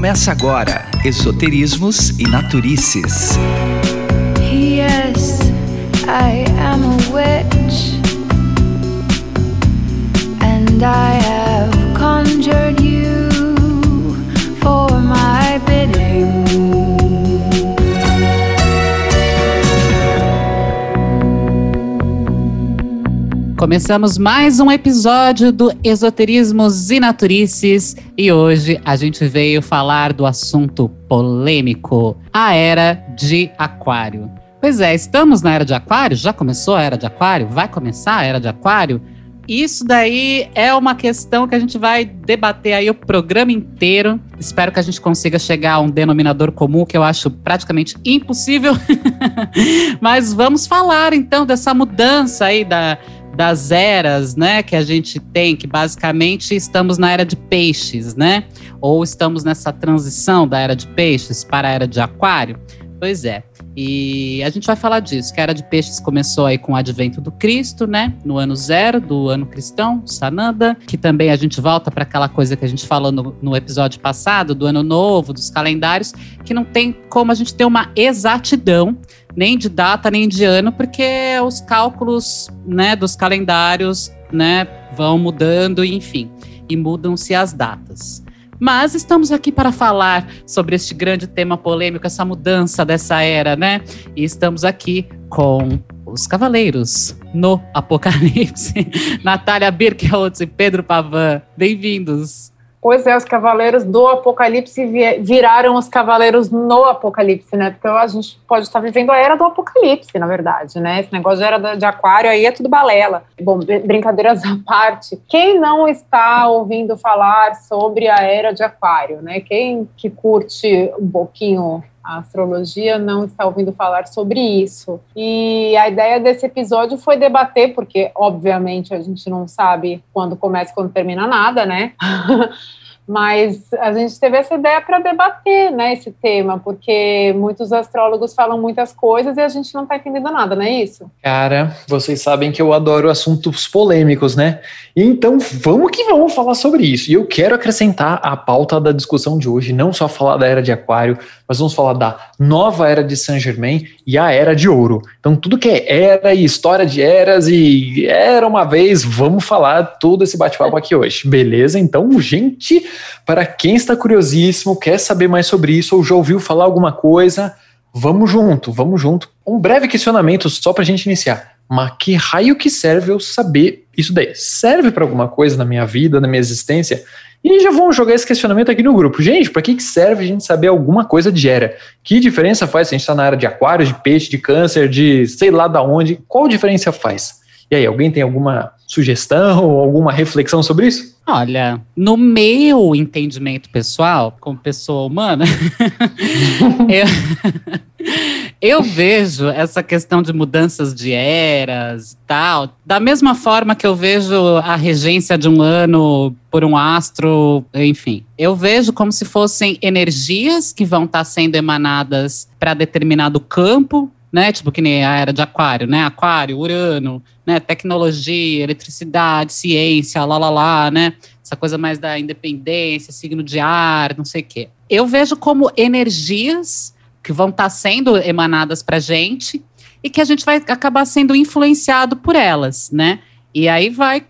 Começa agora Esoterismos e Naturices. Yes, I am a witch, and I have conjured you Começamos mais um episódio do Esoterismos e Naturices e hoje a gente veio falar do assunto polêmico, a Era de Aquário. Pois é, estamos na Era de Aquário? Já começou a Era de Aquário? Vai começar a Era de Aquário? Isso daí é uma questão que a gente vai debater aí o programa inteiro. Espero que a gente consiga chegar a um denominador comum que eu acho praticamente impossível. Mas vamos falar então dessa mudança aí da, das eras, né, que a gente tem, que basicamente estamos na era de peixes, né? Ou estamos nessa transição da era de peixes para a era de aquário. Pois é. E a gente vai falar disso, que a era de peixes começou aí com o advento do Cristo, né? No ano zero do ano cristão, Sananda, que também a gente volta para aquela coisa que a gente falou no, no, episódio passado, do ano novo, dos calendários, que não tem como a gente ter uma exatidão, nem de data, nem de ano, porque os cálculos né, dos calendários né, vão mudando, enfim, e mudam-se as datas. Mas estamos aqui para falar sobre este grande tema polêmico, essa mudança dessa era, né? E estamos aqui com os Cavaleiros no Apocalipse. Natália Birkholtz e Pedro Pavan. Bem-vindos. Pois é, os cavaleiros do Apocalipse viraram os cavaleiros no Apocalipse, né? Porque a gente pode estar vivendo a era do Apocalipse, na verdade, né? Esse negócio de era de aquário aí é tudo balela. Bom, brincadeiras à parte. Quem não está ouvindo falar sobre a era de aquário, né? Quem que curte um pouquinho a astrologia não está ouvindo falar sobre isso. E a ideia desse episódio foi debater, porque obviamente a gente não sabe quando começa e quando termina nada, né? Mas a gente teve essa ideia para debater né, esse tema, porque muitos astrólogos falam muitas coisas e a gente não está entendendo nada, não é isso? Cara, vocês sabem que eu adoro assuntos polêmicos, né? Então vamos que vamos falar sobre isso. E eu quero acrescentar a pauta da discussão de hoje, não só falar da era de Aquário, mas vamos falar da nova era de Saint Germain e a era de Ouro. Então tudo que é era e história de eras e era uma vez, vamos falar todo esse bate-papo aqui hoje, beleza? Então, gente para quem está curiosíssimo, quer saber mais sobre isso ou já ouviu falar alguma coisa, vamos junto, vamos junto. Um breve questionamento só para a gente iniciar. Mas que raio que serve eu saber isso daí? Serve para alguma coisa na minha vida, na minha existência? E já vamos jogar esse questionamento aqui no grupo. Gente, para que, que serve a gente saber alguma coisa de era? Que diferença faz se a gente está na área de aquário, de peixe, de câncer, de sei lá da onde? Qual diferença faz? E aí, alguém tem alguma sugestão ou alguma reflexão sobre isso? Olha, no meu entendimento pessoal, como pessoa humana, eu, eu, vejo essa questão de mudanças de eras e tal, da mesma forma que eu vejo a regência de um ano por um astro, enfim. Eu vejo como se fossem energias que vão estar sendo emanadas para determinado campo né? Tipo que nem a era de aquário, né? Aquário, Urano, né? Tecnologia, eletricidade, ciência, lá, lá, lá, né? Essa coisa mais da independência, signo de ar, não sei o quê. Eu vejo como energias que vão estar tá sendo emanadas para gente e que a gente vai acabar sendo influenciado por elas, né? E aí vai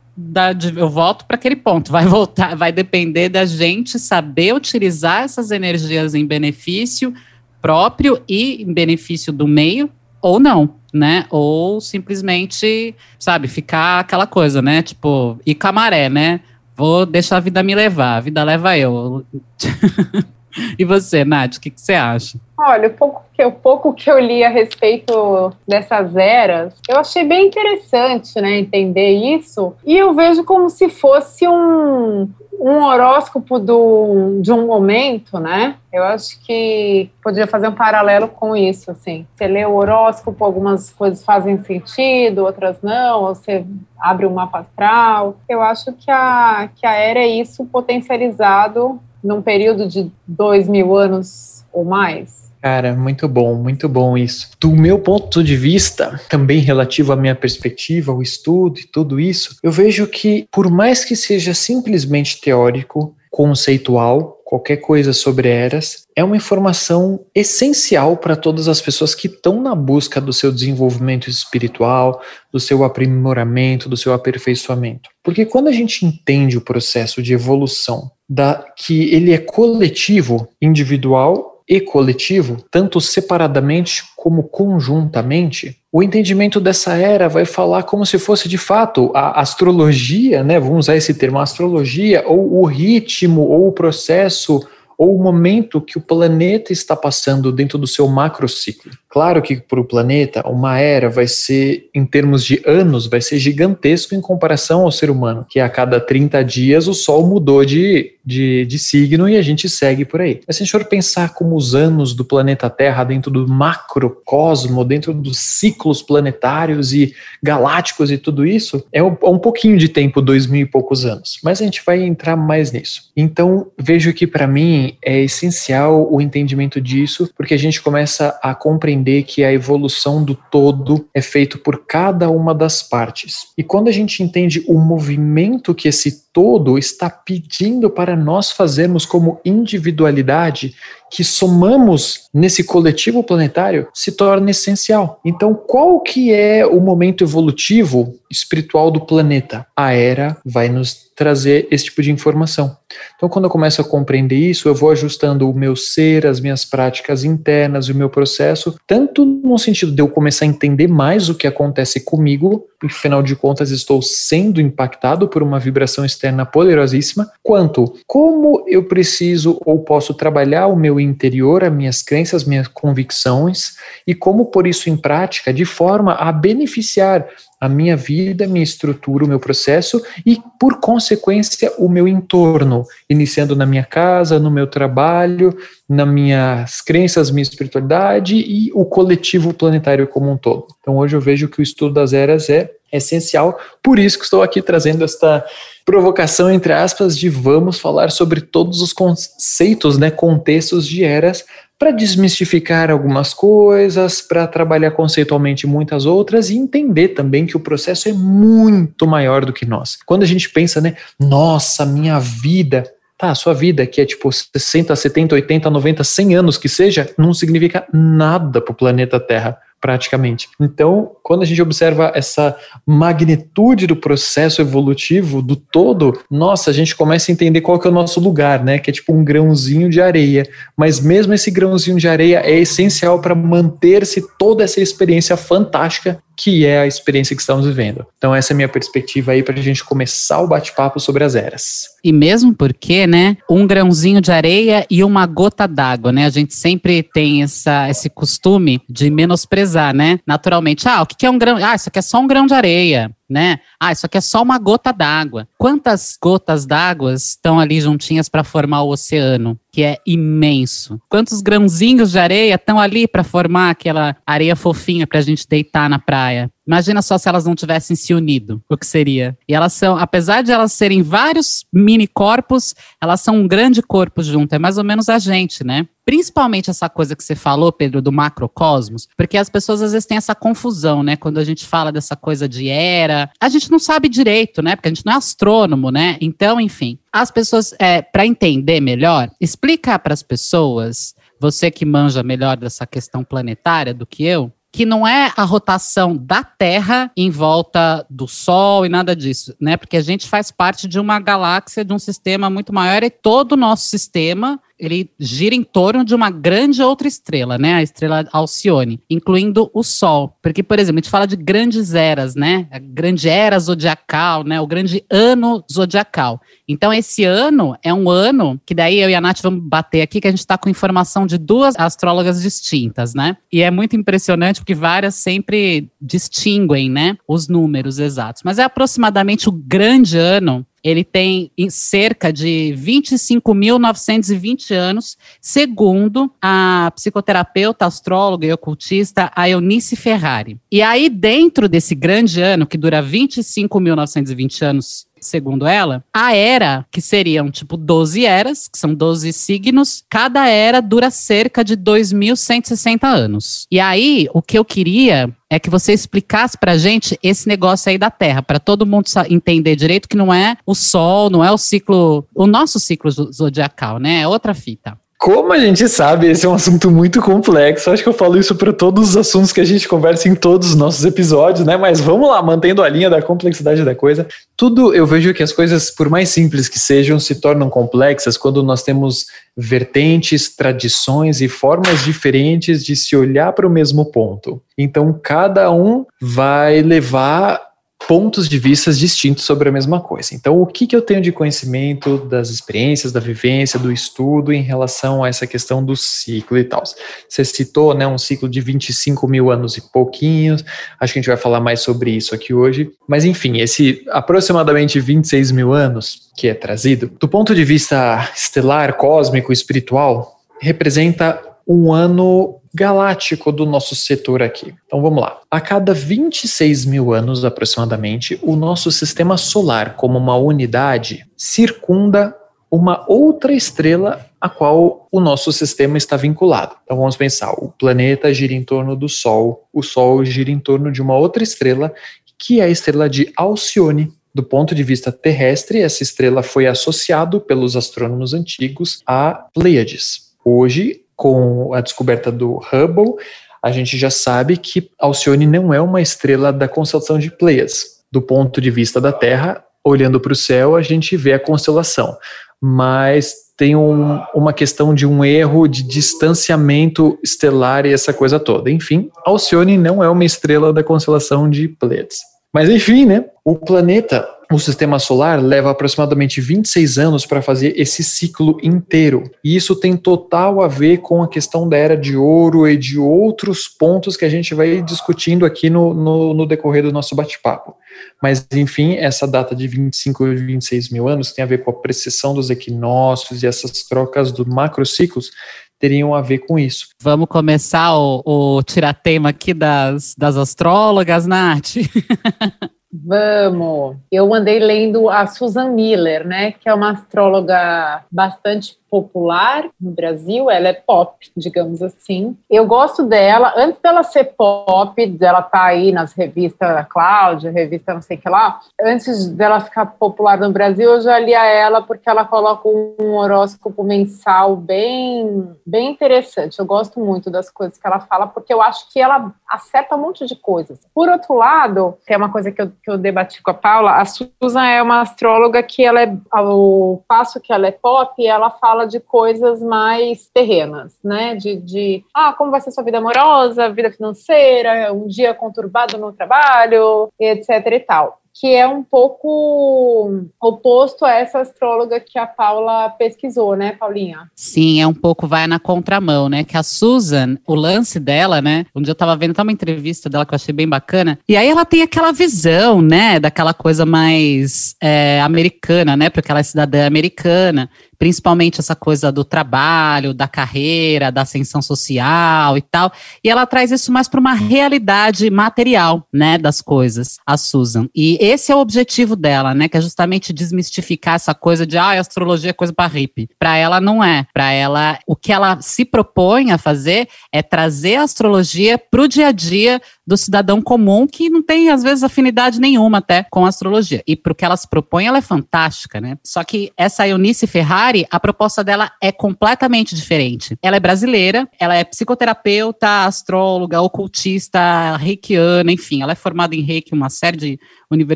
eu volto para aquele ponto, vai voltar, vai depender da gente saber utilizar essas energias em benefício próprio e em benefício do meio, ou não, né? Ou simplesmente, sabe, ficar aquela coisa, né? Tipo, e camaré, né? Vou deixar a vida me levar, a vida leva eu. e você, Nath, o que, que você acha? Olha, o pouco, que, o pouco que eu li a respeito dessas eras, eu achei bem interessante, né, entender isso. E eu vejo como se fosse um, um horóscopo do, de um momento, né? Eu acho que poderia fazer um paralelo com isso, assim. Você lê o horóscopo, algumas coisas fazem sentido, outras não, ou você abre um mapa astral. Eu acho que a, que a era é isso potencializado num período de dois mil anos ou mais. Cara, muito bom, muito bom isso. Do meu ponto de vista, também relativo à minha perspectiva, ao estudo e tudo isso, eu vejo que, por mais que seja simplesmente teórico, conceitual, qualquer coisa sobre eras, é uma informação essencial para todas as pessoas que estão na busca do seu desenvolvimento espiritual, do seu aprimoramento, do seu aperfeiçoamento. Porque quando a gente entende o processo de evolução, da que ele é coletivo, individual e coletivo, tanto separadamente como conjuntamente, o entendimento dessa era vai falar como se fosse de fato a astrologia, né? Vamos usar esse termo, a astrologia, ou o ritmo, ou o processo ou o momento que o planeta está passando dentro do seu macrociclo. Claro que para o planeta, uma era vai ser, em termos de anos, vai ser gigantesco em comparação ao ser humano, que a cada 30 dias o Sol mudou de, de, de signo e a gente segue por aí. Mas se a gente for pensar como os anos do planeta Terra dentro do macrocosmo, dentro dos ciclos planetários e galácticos e tudo isso, é um, é um pouquinho de tempo, dois mil e poucos anos. Mas a gente vai entrar mais nisso. Então, vejo que para mim é essencial o entendimento disso, porque a gente começa a compreender que a evolução do todo é feito por cada uma das partes. E quando a gente entende o movimento que esse todo está pedindo para nós fazermos como individualidade, que somamos nesse coletivo planetário, se torna essencial. Então, qual que é o momento evolutivo espiritual do planeta? A era vai nos trazer esse tipo de informação. Então, quando eu começo a compreender isso, eu vou ajustando o meu ser, as minhas práticas internas, o meu processo, tanto no sentido de eu começar a entender mais o que acontece comigo, porque afinal de contas estou sendo impactado por uma vibração externa poderosíssima, quanto como eu preciso ou posso trabalhar o meu interior, as minhas crenças, minhas convicções e como pôr isso em prática de forma a beneficiar a minha vida, minha estrutura, o meu processo e, por consequência, o meu entorno, iniciando na minha casa, no meu trabalho, nas minhas crenças, minha espiritualidade e o coletivo planetário como um todo. Então, hoje eu vejo que o estudo das eras é essencial, por isso que estou aqui trazendo esta provocação, entre aspas, de vamos falar sobre todos os conceitos, né, contextos de eras, para desmistificar algumas coisas, para trabalhar conceitualmente muitas outras e entender também que o processo é muito maior do que nós. Quando a gente pensa, né, nossa, minha vida, tá, sua vida que é tipo 60, 70, 80, 90, 100 anos que seja, não significa nada para o planeta Terra praticamente. Então, quando a gente observa essa magnitude do processo evolutivo do todo, nossa, a gente começa a entender qual que é o nosso lugar, né? Que é tipo um grãozinho de areia. Mas mesmo esse grãozinho de areia é essencial para manter-se toda essa experiência fantástica que é a experiência que estamos vivendo. Então, essa é a minha perspectiva aí para a gente começar o bate-papo sobre as eras. E mesmo porque, né, um grãozinho de areia e uma gota d'água, né? A gente sempre tem essa, esse costume de menosprezar, né? Naturalmente, ah, o que é um grão? Ah, isso aqui é só um grão de areia né? Ah, isso aqui é só uma gota d'água. Quantas gotas d'água estão ali juntinhas para formar o oceano, que é imenso? Quantos grãozinhos de areia estão ali para formar aquela areia fofinha para a gente deitar na praia? Imagina só se elas não tivessem se unido, o que seria. E elas são, apesar de elas serem vários mini corpos, elas são um grande corpo junto. É mais ou menos a gente, né? Principalmente essa coisa que você falou, Pedro, do macrocosmos, porque as pessoas às vezes têm essa confusão, né? Quando a gente fala dessa coisa de era, a gente não sabe direito, né? Porque a gente não é astrônomo, né? Então, enfim, as pessoas, é, para entender melhor, explica para as pessoas, você que manja melhor dessa questão planetária do que eu, que não é a rotação da Terra em volta do Sol e nada disso, né? Porque a gente faz parte de uma galáxia, de um sistema muito maior e todo o nosso sistema ele gira em torno de uma grande outra estrela, né? A estrela Alcione, incluindo o Sol. Porque, por exemplo, a gente fala de grandes eras, né? A grande era zodiacal, né? O grande ano zodiacal. Então, esse ano é um ano que daí eu e a Nath vamos bater aqui, que a gente está com informação de duas astrólogas distintas, né? E é muito impressionante porque várias sempre distinguem, né? Os números exatos. Mas é aproximadamente o grande ano ele tem cerca de 25.920 anos, segundo a psicoterapeuta, astróloga e ocultista a Eunice Ferrari. E aí, dentro desse grande ano, que dura 25.920 anos segundo ela, a era, que seriam tipo 12 eras, que são 12 signos, cada era dura cerca de 2.160 anos. E aí, o que eu queria é que você explicasse pra gente esse negócio aí da Terra, para todo mundo entender direito que não é o Sol, não é o ciclo, o nosso ciclo zodiacal, né? É outra fita. Como a gente sabe, esse é um assunto muito complexo. Acho que eu falo isso para todos os assuntos que a gente conversa em todos os nossos episódios, né? Mas vamos lá, mantendo a linha da complexidade da coisa. Tudo, eu vejo que as coisas, por mais simples que sejam, se tornam complexas quando nós temos vertentes, tradições e formas diferentes de se olhar para o mesmo ponto. Então, cada um vai levar pontos de vista distintos sobre a mesma coisa. Então, o que, que eu tenho de conhecimento das experiências, da vivência, do estudo em relação a essa questão do ciclo e tal? Você citou né, um ciclo de 25 mil anos e pouquinhos, acho que a gente vai falar mais sobre isso aqui hoje, mas enfim, esse aproximadamente 26 mil anos que é trazido, do ponto de vista estelar, cósmico, espiritual, representa um ano galáctico do nosso setor aqui. Então vamos lá. A cada 26 mil anos aproximadamente, o nosso sistema solar, como uma unidade, circunda uma outra estrela a qual o nosso sistema está vinculado. Então vamos pensar: o planeta gira em torno do Sol, o Sol gira em torno de uma outra estrela, que é a estrela de Alcione. Do ponto de vista terrestre, essa estrela foi associado pelos astrônomos antigos a Pleiades. Hoje, com a descoberta do Hubble, a gente já sabe que Alcione não é uma estrela da constelação de Pleias. Do ponto de vista da Terra, olhando para o céu, a gente vê a constelação, mas tem um, uma questão de um erro de distanciamento estelar e essa coisa toda. Enfim, Alcione não é uma estrela da constelação de Pleiades. Mas enfim, né? O planeta o sistema solar leva aproximadamente 26 anos para fazer esse ciclo inteiro. E isso tem total a ver com a questão da era de ouro e de outros pontos que a gente vai discutindo aqui no, no, no decorrer do nosso bate-papo. Mas, enfim, essa data de 25 e 26 mil anos tem a ver com a precessão dos equinócios e essas trocas do macrociclos teriam a ver com isso. Vamos começar o, o tiratema aqui das, das astrólogas, Nath? Vamos! Eu andei lendo a Susan Miller, né, que é uma astróloga bastante popular no Brasil, ela é pop, digamos assim. Eu gosto dela, antes dela ser pop, dela tá aí nas revistas Cláudia, revista não sei o que lá, antes dela ficar popular no Brasil, eu já lia ela porque ela coloca um horóscopo mensal bem, bem interessante. Eu gosto muito das coisas que ela fala, porque eu acho que ela acerta um monte de coisas. Por outro lado, tem uma coisa que eu, que eu debati com a Paula, a Susan é uma astróloga que ela é, ao passo que ela é pop, ela fala fala de coisas mais terrenas, né? De, de ah, como vai ser sua vida amorosa, vida financeira, um dia conturbado no trabalho, etc e tal que é um pouco oposto a essa astróloga que a Paula pesquisou, né, Paulinha? Sim, é um pouco vai na contramão, né? Que a Susan, o lance dela, né? Um dia eu tava vendo uma entrevista dela que eu achei bem bacana, e aí ela tem aquela visão, né, daquela coisa mais é, americana, né? Porque ela é cidadã americana principalmente essa coisa do trabalho, da carreira, da ascensão social e tal. E ela traz isso mais para uma realidade material, né, das coisas, a Susan. E esse é o objetivo dela, né, que é justamente desmistificar essa coisa de ah, astrologia é coisa para hippie. Para ela não é. Para ela, o que ela se propõe a fazer é trazer a astrologia para o dia a dia do cidadão comum que não tem às vezes afinidade nenhuma até com a astrologia. E para o que ela se propõe, ela é fantástica, né? Só que essa Eunice Ferrari a proposta dela é completamente diferente. Ela é brasileira, ela é psicoterapeuta, astróloga, ocultista, reikiana, enfim, ela é formada em reiki, uma série de universidades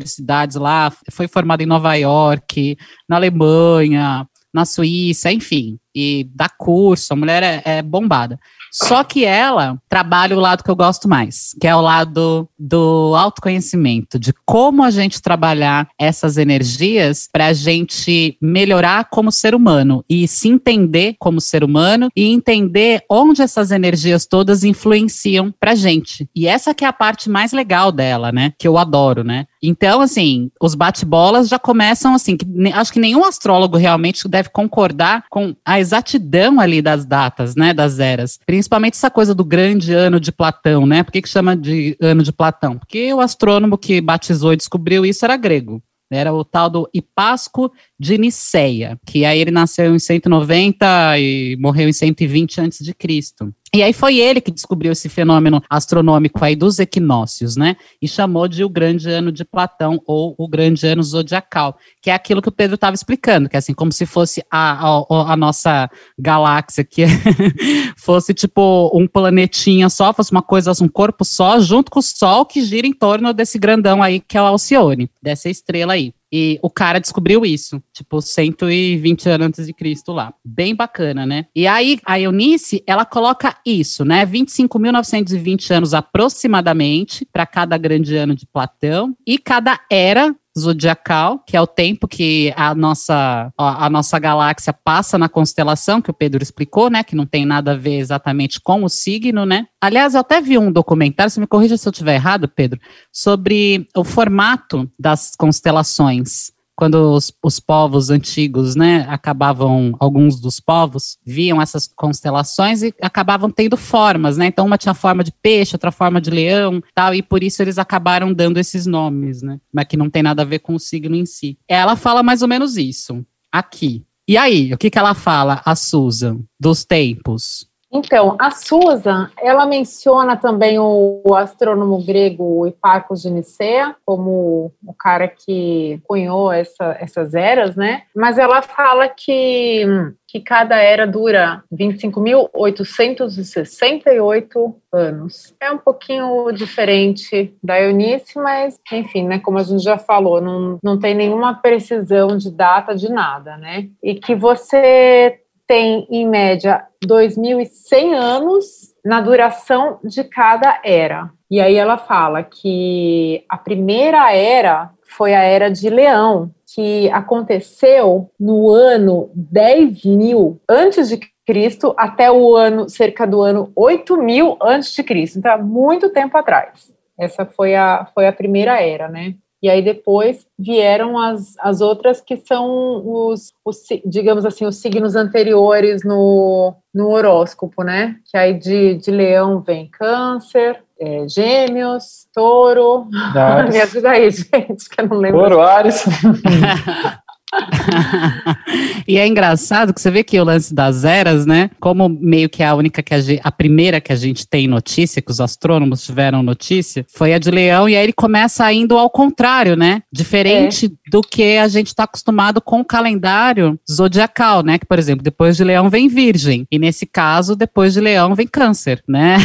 lá, foi formada em Nova York, na Alemanha, na Suíça, enfim, e dá curso, a mulher é, é bombada. Só que ela trabalha o lado que eu gosto mais, que é o lado do autoconhecimento, de como a gente trabalhar essas energias para a gente melhorar como ser humano e se entender como ser humano e entender onde essas energias todas influenciam para gente. E essa que é a parte mais legal dela, né? Que eu adoro, né? Então, assim, os bate-bolas já começam assim, que, acho que nenhum astrólogo realmente deve concordar com a exatidão ali das datas, né, das eras. Principalmente essa coisa do grande ano de Platão, né? Por que, que chama de ano de Platão? Porque o astrônomo que batizou e descobriu isso era grego. Era o tal do Hipasco de Niceia, que aí ele nasceu em 190 e morreu em 120 antes de Cristo. E aí foi ele que descobriu esse fenômeno astronômico aí dos equinócios, né? E chamou de o grande ano de Platão ou o grande ano zodiacal, que é aquilo que o Pedro estava explicando, que é assim, como se fosse a, a, a nossa galáxia, que fosse tipo um planetinha só, fosse uma coisa, um corpo só, junto com o Sol que gira em torno desse grandão aí que é o Alcione, dessa estrela aí. E o cara descobriu isso, tipo, 120 anos antes de Cristo lá. Bem bacana, né? E aí, a Eunice, ela coloca isso, né? 25.920 anos aproximadamente para cada grande ano de Platão e cada era zodiacal, que é o tempo que a nossa, a, nossa galáxia passa na constelação, que o Pedro explicou, né? Que não tem nada a ver exatamente com o signo, né? Aliás, eu até vi um documentário, se me corrija se eu estiver errado, Pedro, sobre o formato das constelações quando os, os, povos antigos, né, acabavam, alguns dos povos, viam essas constelações e acabavam tendo formas, né, então uma tinha forma de peixe, outra forma de leão, tal, e por isso eles acabaram dando esses nomes, né, mas que não tem nada a ver com o signo em si. Ela fala mais ou menos isso, aqui. E aí, o que que ela fala, a Susan, dos tempos? Então, a Susan, ela menciona também o, o astrônomo grego Hipparcos de Nicea como o cara que cunhou essa, essas eras, né? Mas ela fala que, que cada era dura 25.868 anos. É um pouquinho diferente da Eunice, mas, enfim, né, como a gente já falou, não, não tem nenhuma precisão de data de nada, né? E que você tem, em média, 2.100 anos na duração de cada era. E aí ela fala que a primeira era foi a era de Leão, que aconteceu no ano 10 mil antes de Cristo até o ano cerca do ano 8 mil antes de Cristo. Então, muito tempo atrás. Essa foi a, foi a primeira era, né? E aí depois vieram as, as outras que são os, os, digamos assim, os signos anteriores no, no horóscopo, né? Que aí de, de leão vem câncer, é, gêmeos, touro. Me ajuda aí, gente, que eu não lembro. Touro, Ares. e é engraçado que você vê que o lance das eras, né? Como meio que a única que a, gente, a primeira que a gente tem notícia, que os astrônomos tiveram notícia, foi a de Leão, e aí ele começa indo ao contrário, né? Diferente é. do que a gente está acostumado com o calendário zodiacal, né? Que, por exemplo, depois de Leão vem Virgem, e nesse caso, depois de Leão vem Câncer, né?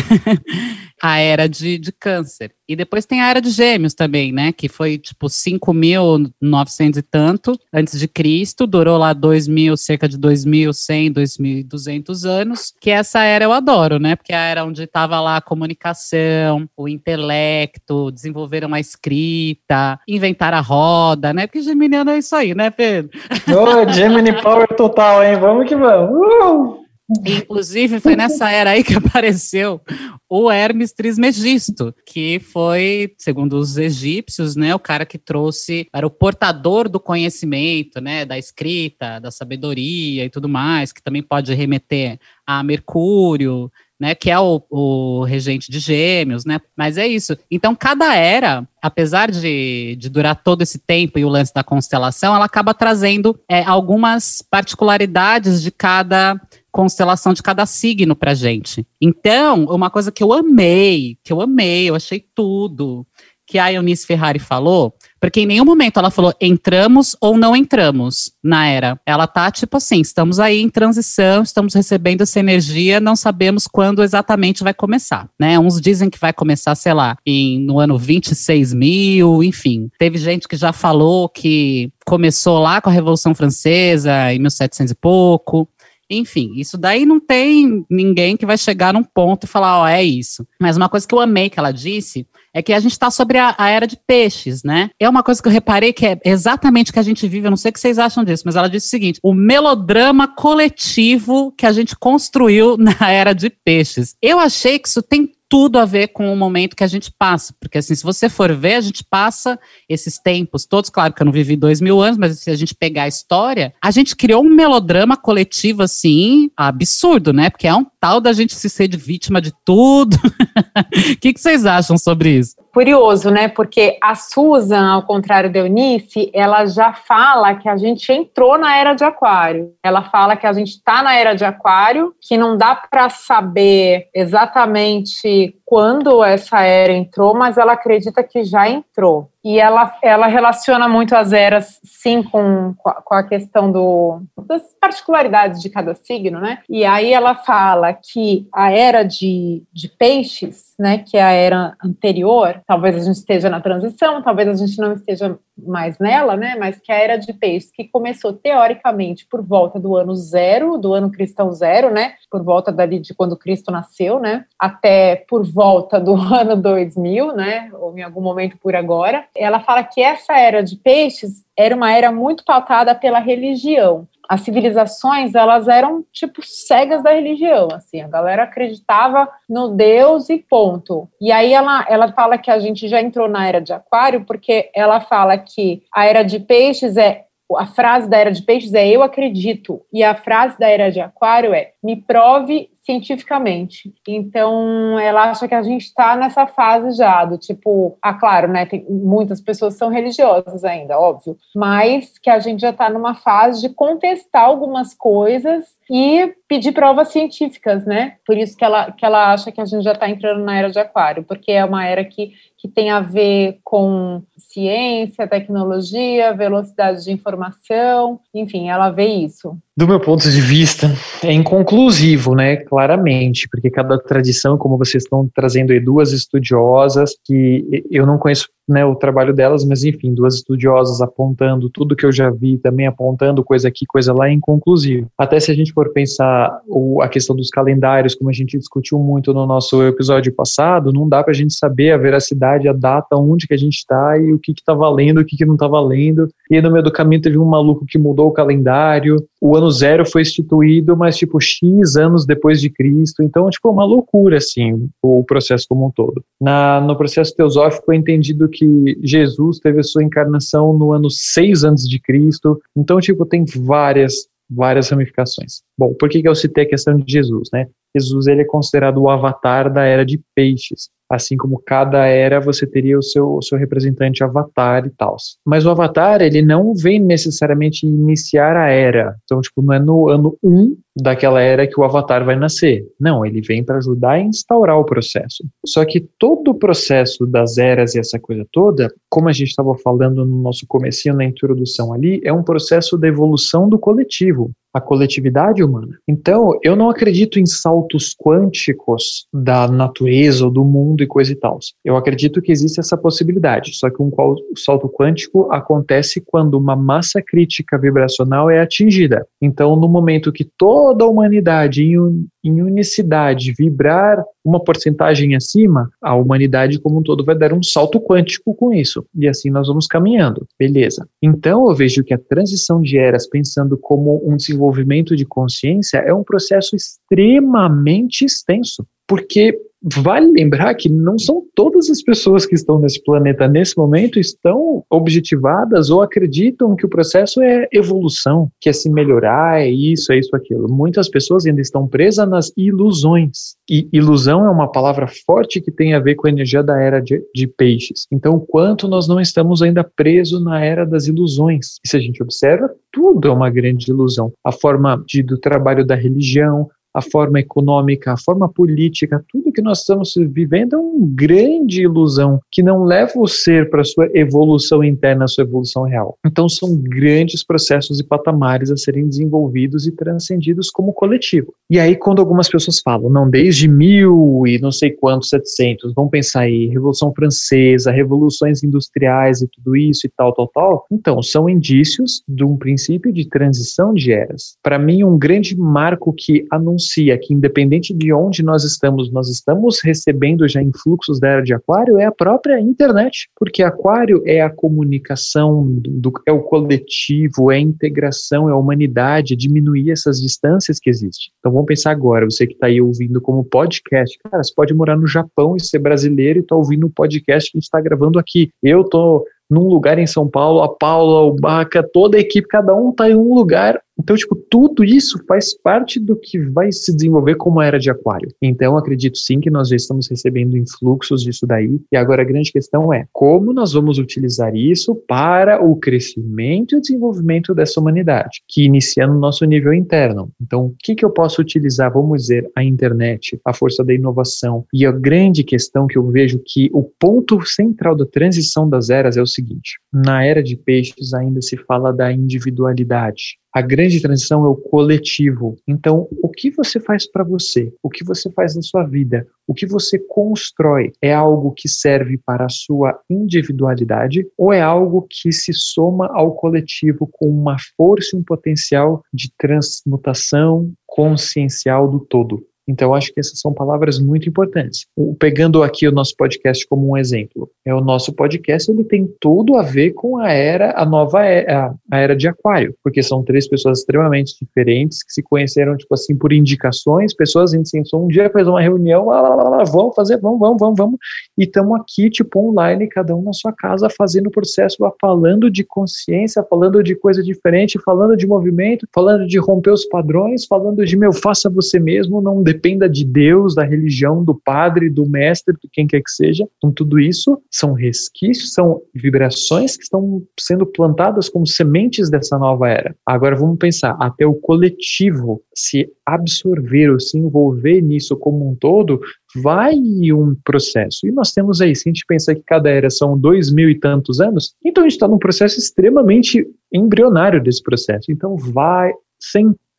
a era de, de câncer. E depois tem a era de gêmeos também, né? Que foi tipo 5.900 e tanto antes de Cristo, durou lá 2.000, cerca de 2.100, 2.200 anos. Que essa era eu adoro, né? Porque a era onde estava lá a comunicação, o intelecto, desenvolveram a escrita, inventaram a roda, né? Porque geminiano é isso aí, né, Pedro? Ô, Gemini Power total, hein? Vamos que vamos! Uh! Inclusive, foi nessa era aí que apareceu o Hermes Trismegisto, que foi, segundo os egípcios, né, o cara que trouxe, era o portador do conhecimento, né, da escrita, da sabedoria e tudo mais, que também pode remeter a Mercúrio, né, que é o, o, regente de gêmeos, né, mas é isso. Então, cada era, apesar de, de durar todo esse tempo e o lance da constelação, ela acaba trazendo é, algumas particularidades de cada constelação de cada signo pra gente. Então, uma coisa que eu amei, que eu amei, eu achei tudo, que a Eunice Ferrari falou, porque em nenhum momento ela falou entramos ou não entramos na era. Ela tá tipo assim, estamos aí em transição, estamos recebendo essa energia, não sabemos quando exatamente vai começar, né? Uns dizem que vai começar, sei lá, em, no ano 26 mil, enfim. Teve gente que já falou que começou lá com a Revolução Francesa, em 1700 e pouco. Enfim, isso daí não tem ninguém que vai chegar num ponto e falar, ó, oh, é isso. Mas uma coisa que eu amei que ela disse é que a gente está sobre a, a, era de peixes, né? É uma coisa que eu reparei que é exatamente o que a gente vive, eu não sei o que vocês acham disso, mas ela disse o seguinte: o melodrama coletivo que a gente construiu na era de peixes. Eu achei que isso tem tudo a ver com o momento que a gente passa. Porque, assim, se você for ver, a gente passa esses tempos todos. Claro que eu não vivi dois mil anos, mas se a gente pegar a história, a gente criou um melodrama coletivo, assim, absurdo, né? Porque é um tal da gente se ser de vítima de tudo. O que, que vocês acham sobre isso? Curioso, né? Porque a Susan, ao contrário da Eunice, ela já fala que a gente entrou na era de Aquário. Ela fala que a gente está na era de Aquário, que não dá para saber exatamente quando essa era entrou, mas ela acredita que já entrou. E ela, ela relaciona muito as eras, sim, com, com a questão do, das particularidades de cada signo, né? E aí ela fala que a era de, de peixes, né, que é a era anterior, talvez a gente esteja na transição, talvez a gente não esteja mais nela, né? Mas que a era de peixes, que começou teoricamente por volta do ano zero, do ano cristão zero, né? Por volta dali de quando Cristo nasceu, né? Até por volta do ano 2000, né? Ou em algum momento por agora. Ela fala que essa era de peixes era uma era muito pautada pela religião as civilizações elas eram tipo cegas da religião, assim, a galera acreditava no Deus e ponto. E aí ela, ela fala que a gente já entrou na era de Aquário porque ela fala que a era de Peixes é a frase da era de Peixes é eu acredito e a frase da era de Aquário é me prove cientificamente. Então, ela acha que a gente está nessa fase já, do tipo, ah, claro, né, tem, muitas pessoas são religiosas ainda, óbvio, mas que a gente já está numa fase de contestar algumas coisas e pedir provas científicas, né? Por isso que ela, que ela acha que a gente já está entrando na era de aquário, porque é uma era que, que tem a ver com ciência, tecnologia, velocidade de informação, enfim, ela vê isso. Do meu ponto de vista, é inconclusivo, né? Claramente, porque cada tradição, como vocês estão trazendo aí, duas estudiosas, que eu não conheço né, o trabalho delas, mas enfim, duas estudiosas apontando tudo que eu já vi, também apontando coisa aqui, coisa lá, é inconclusivo. Até se a gente for pensar o, a questão dos calendários, como a gente discutiu muito no nosso episódio passado, não dá para a gente saber a veracidade, a data, onde que a gente está e o que está valendo, o que, que não está valendo. E no meio do caminho teve um maluco que mudou o calendário, o ano zero foi instituído, mas tipo X anos depois de Cristo, então tipo uma loucura assim, o processo como um todo. Na, no processo teosófico é entendido que que Jesus teve a sua encarnação no ano 6 antes de Cristo. Então, tipo, tem várias várias ramificações. Bom, por que, que eu citei a questão de Jesus, né? Jesus ele é considerado o avatar da era de peixes. Assim como cada era você teria o seu, o seu representante avatar e tal. Mas o avatar, ele não vem necessariamente iniciar a era. Então, tipo, não é no ano 1 um daquela era que o avatar vai nascer. Não, ele vem para ajudar a instaurar o processo. Só que todo o processo das eras e essa coisa toda, como a gente estava falando no nosso comecinho na introdução ali, é um processo de evolução do coletivo a coletividade humana. Então, eu não acredito em saltos quânticos da natureza ou do mundo e coisa e tal. Eu acredito que existe essa possibilidade, só que um salto quântico acontece quando uma massa crítica vibracional é atingida. Então, no momento que toda a humanidade em, unicidade vibrar uma porcentagem acima, a humanidade como um todo vai dar um salto quântico com isso. E assim nós vamos caminhando. Beleza. Então, eu vejo que a transição de eras, pensando como um desenvolvimento de consciência é um processo extremamente extenso, porque Vale lembrar que não são todas as pessoas que estão nesse planeta nesse momento estão objetivadas ou acreditam que o processo é evolução, que é se melhorar, é isso, é isso, aquilo. Muitas pessoas ainda estão presas nas ilusões. E ilusão é uma palavra forte que tem a ver com a energia da era de, de peixes. Então, quanto nós não estamos ainda presos na era das ilusões. E se a gente observa, tudo é uma grande ilusão. A forma de, do trabalho da religião, a forma econômica, a forma política, tudo que nós estamos vivendo é uma grande ilusão que não leva o ser para a sua evolução interna, sua evolução real. Então são grandes processos e patamares a serem desenvolvidos e transcendidos como coletivo. E aí quando algumas pessoas falam, não, desde mil e não sei quantos, setecentos, vão pensar aí, Revolução Francesa, revoluções industriais e tudo isso e tal, tal, tal, então são indícios de um princípio de transição de eras. Para mim, um grande marco que anuncia anuncia que, independente de onde nós estamos, nós estamos recebendo já influxos da era de Aquário é a própria internet, porque Aquário é a comunicação, do, é o coletivo, é a integração, é a humanidade, é diminuir essas distâncias que existem. Então vamos pensar agora, você que está aí ouvindo como podcast, cara, você pode morar no Japão e ser brasileiro e estar tá ouvindo o podcast que a gente está gravando aqui. Eu tô num lugar em São Paulo, a Paula, o Baca, toda a equipe, cada um está em um lugar Então, tipo, tudo isso faz parte do que vai se desenvolver como a era de aquário. Então, acredito sim que nós já estamos recebendo influxos disso daí. E agora a grande questão é como nós vamos utilizar isso para o crescimento e desenvolvimento dessa humanidade, que inicia no nosso nível interno. Então, o que, que eu posso utilizar? Vamos dizer, a internet, a força da inovação. E a grande questão que eu vejo que o ponto central da transição das eras é o seguinte: na era de peixes ainda se fala da individualidade. A grande transição é o coletivo. Então, o que você faz para você? O que você faz na sua vida? O que você constrói é algo que serve para a sua individualidade ou é algo que se soma ao coletivo com uma força e um potencial de transmutação consciencial do todo? Então, acho que essas são palavras muito importantes. O, pegando aqui o nosso podcast como um exemplo, é o nosso podcast ele tem tudo a ver com a era, a nova era, a era de Aquário, porque são três pessoas extremamente diferentes que se conheceram tipo assim por indicações, pessoas a gente sentou um dia fez uma reunião, lá, lá, lá, vamos fazer, vamos, vamos, vamos, vamos, e estamos aqui tipo online, cada um na sua casa fazendo o processo, falando de consciência, falando de coisa diferente, falando de movimento, falando de romper os padrões, falando de meu faça você mesmo, não depende dependa de Deus, da religião, do padre, do mestre, de quem quer que seja. Então, tudo isso são resquícios, são vibrações que estão sendo plantadas como sementes dessa nova era. Agora, vamos pensar, até o coletivo se absorver ou se envolver nisso como um todo, vai um processo. E nós temos aí, se a gente pensar que cada era são dois mil e tantos anos, então a gente está num processo extremamente embrionário desse processo. Então vai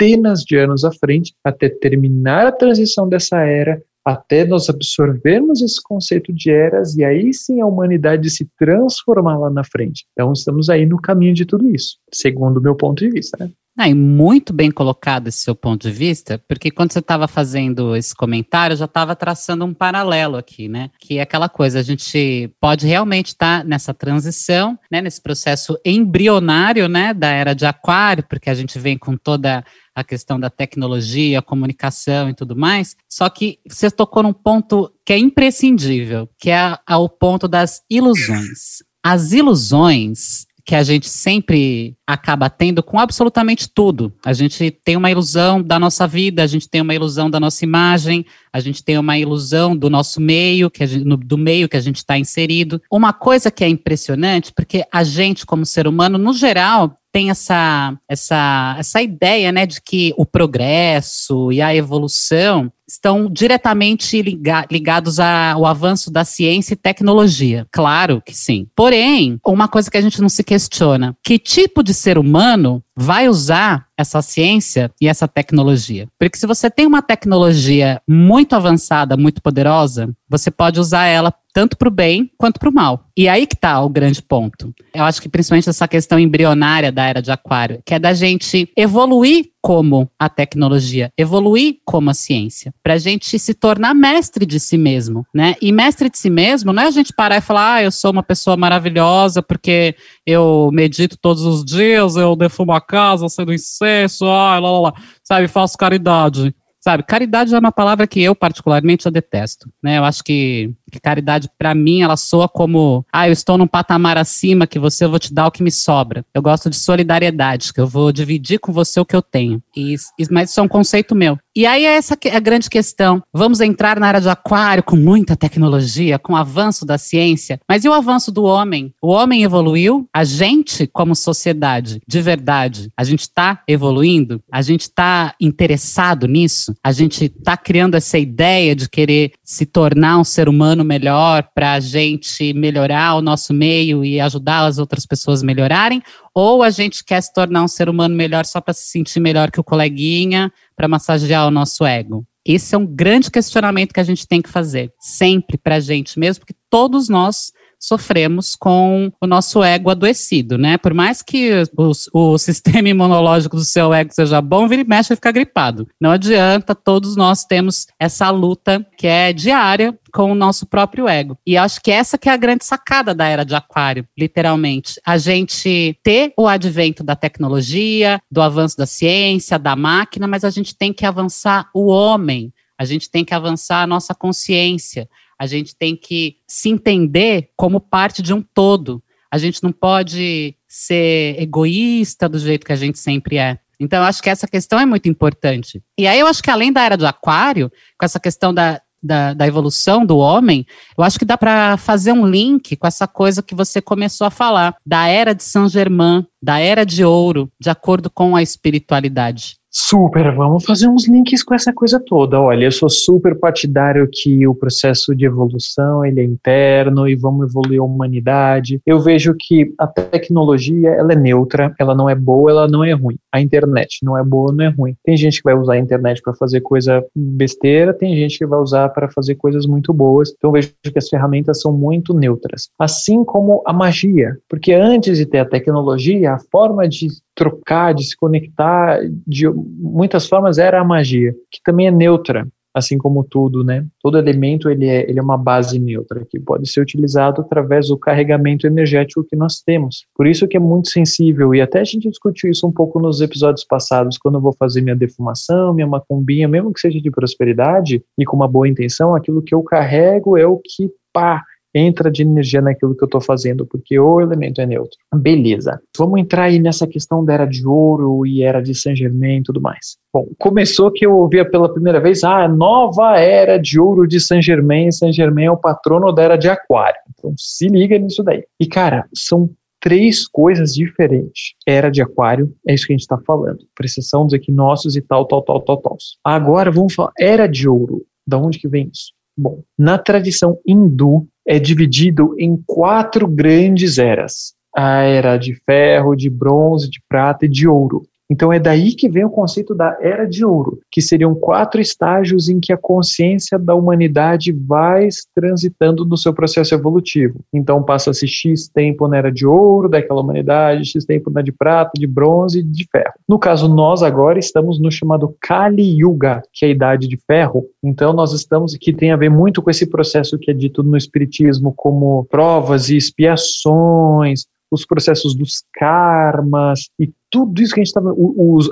centenas de anos à frente até terminar a transição dessa era, até nós absorvermos esse conceito de eras e aí sim a humanidade se transformar lá na frente. Então estamos aí no caminho de tudo isso, segundo o meu ponto de vista. Né? Ah, e muito bem colocado esse seu ponto de vista, porque quando você estava fazendo esse comentário, eu já estava traçando um paralelo aqui, né? Que é aquela coisa, a gente pode realmente estar tá nessa transição, né? Nesse processo embrionário, né? Da era de aquário, porque a gente vem com toda a questão da tecnologia, comunicação e tudo mais. Só que você tocou num ponto que é imprescindível, que é o ponto das ilusões. As ilusões, que a gente sempre acaba tendo com absolutamente tudo. A gente tem uma ilusão da nossa vida, a gente tem uma ilusão da nossa imagem, a gente tem uma ilusão do nosso meio, que gente, do meio que a gente está inserido. Uma coisa que é impressionante, porque a gente, como ser humano, no geral, tem essa, essa, essa ideia né, de que o progresso e a evolução estão diretamente liga ligados ao avanço da ciência e tecnologia. Claro que sim. Porém, uma coisa que a gente não se questiona: que tipo de ser humano vai usar essa ciência e essa tecnologia. Porque se você tem uma tecnologia muito avançada, muito poderosa, você pode usar ela tanto para o bem quanto para o mal. E aí que está o grande ponto. Eu acho que principalmente essa questão embrionária da era de aquário, que é da gente evoluir como a tecnologia, evoluir como a ciência, para a gente se tornar mestre de si mesmo, né? E mestre de si mesmo não é a gente parar e falar, ah, eu sou uma pessoa maravilhosa porque eu medito todos os dias, eu defumo a casa, sendo incenso, ah, lá, lá, lá, sabe, faço caridade. Sabe, caridade é uma palavra que eu particularmente eu detesto, né? Eu acho que, que caridade para mim ela soa como, ah, eu estou num patamar acima que você eu vou te dar o que me sobra. Eu gosto de solidariedade, que eu vou dividir com você o que eu tenho. E, mas isso é um conceito meu. E aí é essa é a grande questão. Vamos entrar na área de aquário com muita tecnologia, com o avanço da ciência, mas e o avanço do homem? O homem evoluiu, a gente como sociedade, de verdade, a gente está evoluindo, a gente está interessado nisso? A gente está criando essa ideia de querer se tornar um ser humano melhor para a gente melhorar o nosso meio e ajudar as outras pessoas a melhorarem, ou a gente quer se tornar um ser humano melhor só para se sentir melhor que o coleguinha, para massagear o nosso ego? Esse é um grande questionamento que a gente tem que fazer, sempre para a gente mesmo, porque todos nós sofremos com o nosso ego adoecido, né? Por mais que o, o sistema imunológico do seu ego seja bom, vira e mexe e fica gripado. Não adianta, todos nós temos essa luta que é diária com o nosso próprio ego. E acho que essa que é a grande sacada da era de aquário, literalmente. A gente ter o advento da tecnologia, do avanço da ciência, da máquina, mas a gente tem que avançar o homem, a gente tem que avançar a nossa consciência, a gente tem que se entender como parte de um todo. A gente não pode ser egoísta do jeito que a gente sempre é. Então, eu acho que essa questão é muito importante. E aí, eu acho que além da era do aquário, com essa questão da, da, da evolução do homem, eu acho que dá para fazer um link com essa coisa que você começou a falar, da era de Saint-Germain, da era de ouro, de acordo com a espiritualidade. Super, vamos fazer uns links com essa coisa toda. Olha, eu sou super partidário que o processo de evolução ele é interno e vamos evoluir a humanidade. Eu vejo que a tecnologia ela é neutra, ela não é boa, ela não é ruim. A internet não é boa, não é ruim. Tem gente que vai usar a internet para fazer coisa besteira, tem gente que vai usar para fazer coisas muito boas. Então eu vejo que as ferramentas são muito neutras. Assim como a magia, porque antes de ter a tecnologia, a forma de trocar, de se conectar, de muitas formas era a magia, que também é neutra, assim como tudo, né? Todo elemento ele é, ele é uma base neutra que pode ser utilizado através do carregamento energético que nós temos. Por isso que é muito sensível e até a gente discutiu isso um pouco nos episódios passados, quando eu vou fazer minha defumação, minha macumbinha, mesmo que seja de prosperidade e com uma boa intenção, aquilo que eu carrego é o que pá, entra de energia naquilo que eu estou fazendo, porque o elemento é neutro. Beleza. Vamos entrar aí nessa questão da era de ouro e era de Saint Germain e tudo mais. Bom, começou que eu ouvia pela primeira vez, ah, nova era de ouro de Saint Germain, Saint Germain é o patrono da era de aquário. Então se liga nisso daí. E cara, são três coisas diferentes. Era de aquário, é isso que a gente está falando. Precessão dos equinócios e tal, tal, tal, tal, tal. Agora vamos falar, era de ouro. Da onde que vem isso? Bom, na tradição hindu, é dividido em quatro grandes eras: a era de ferro, de bronze, de prata e de ouro. Então é daí que vem o conceito da Era de Ouro, que seriam quatro estágios em que a consciência da humanidade vai transitando no seu processo evolutivo. Então passa-se X tempo na Era de Ouro daquela humanidade, X tempo na de prata, de bronze e de ferro. No caso, nós agora estamos no chamado Kali Yuga, que é a Idade de Ferro. Então nós estamos, que tem a ver muito com esse processo que é dito no Espiritismo como provas e expiações, os processos dos karmas e tudo isso que a gente estava,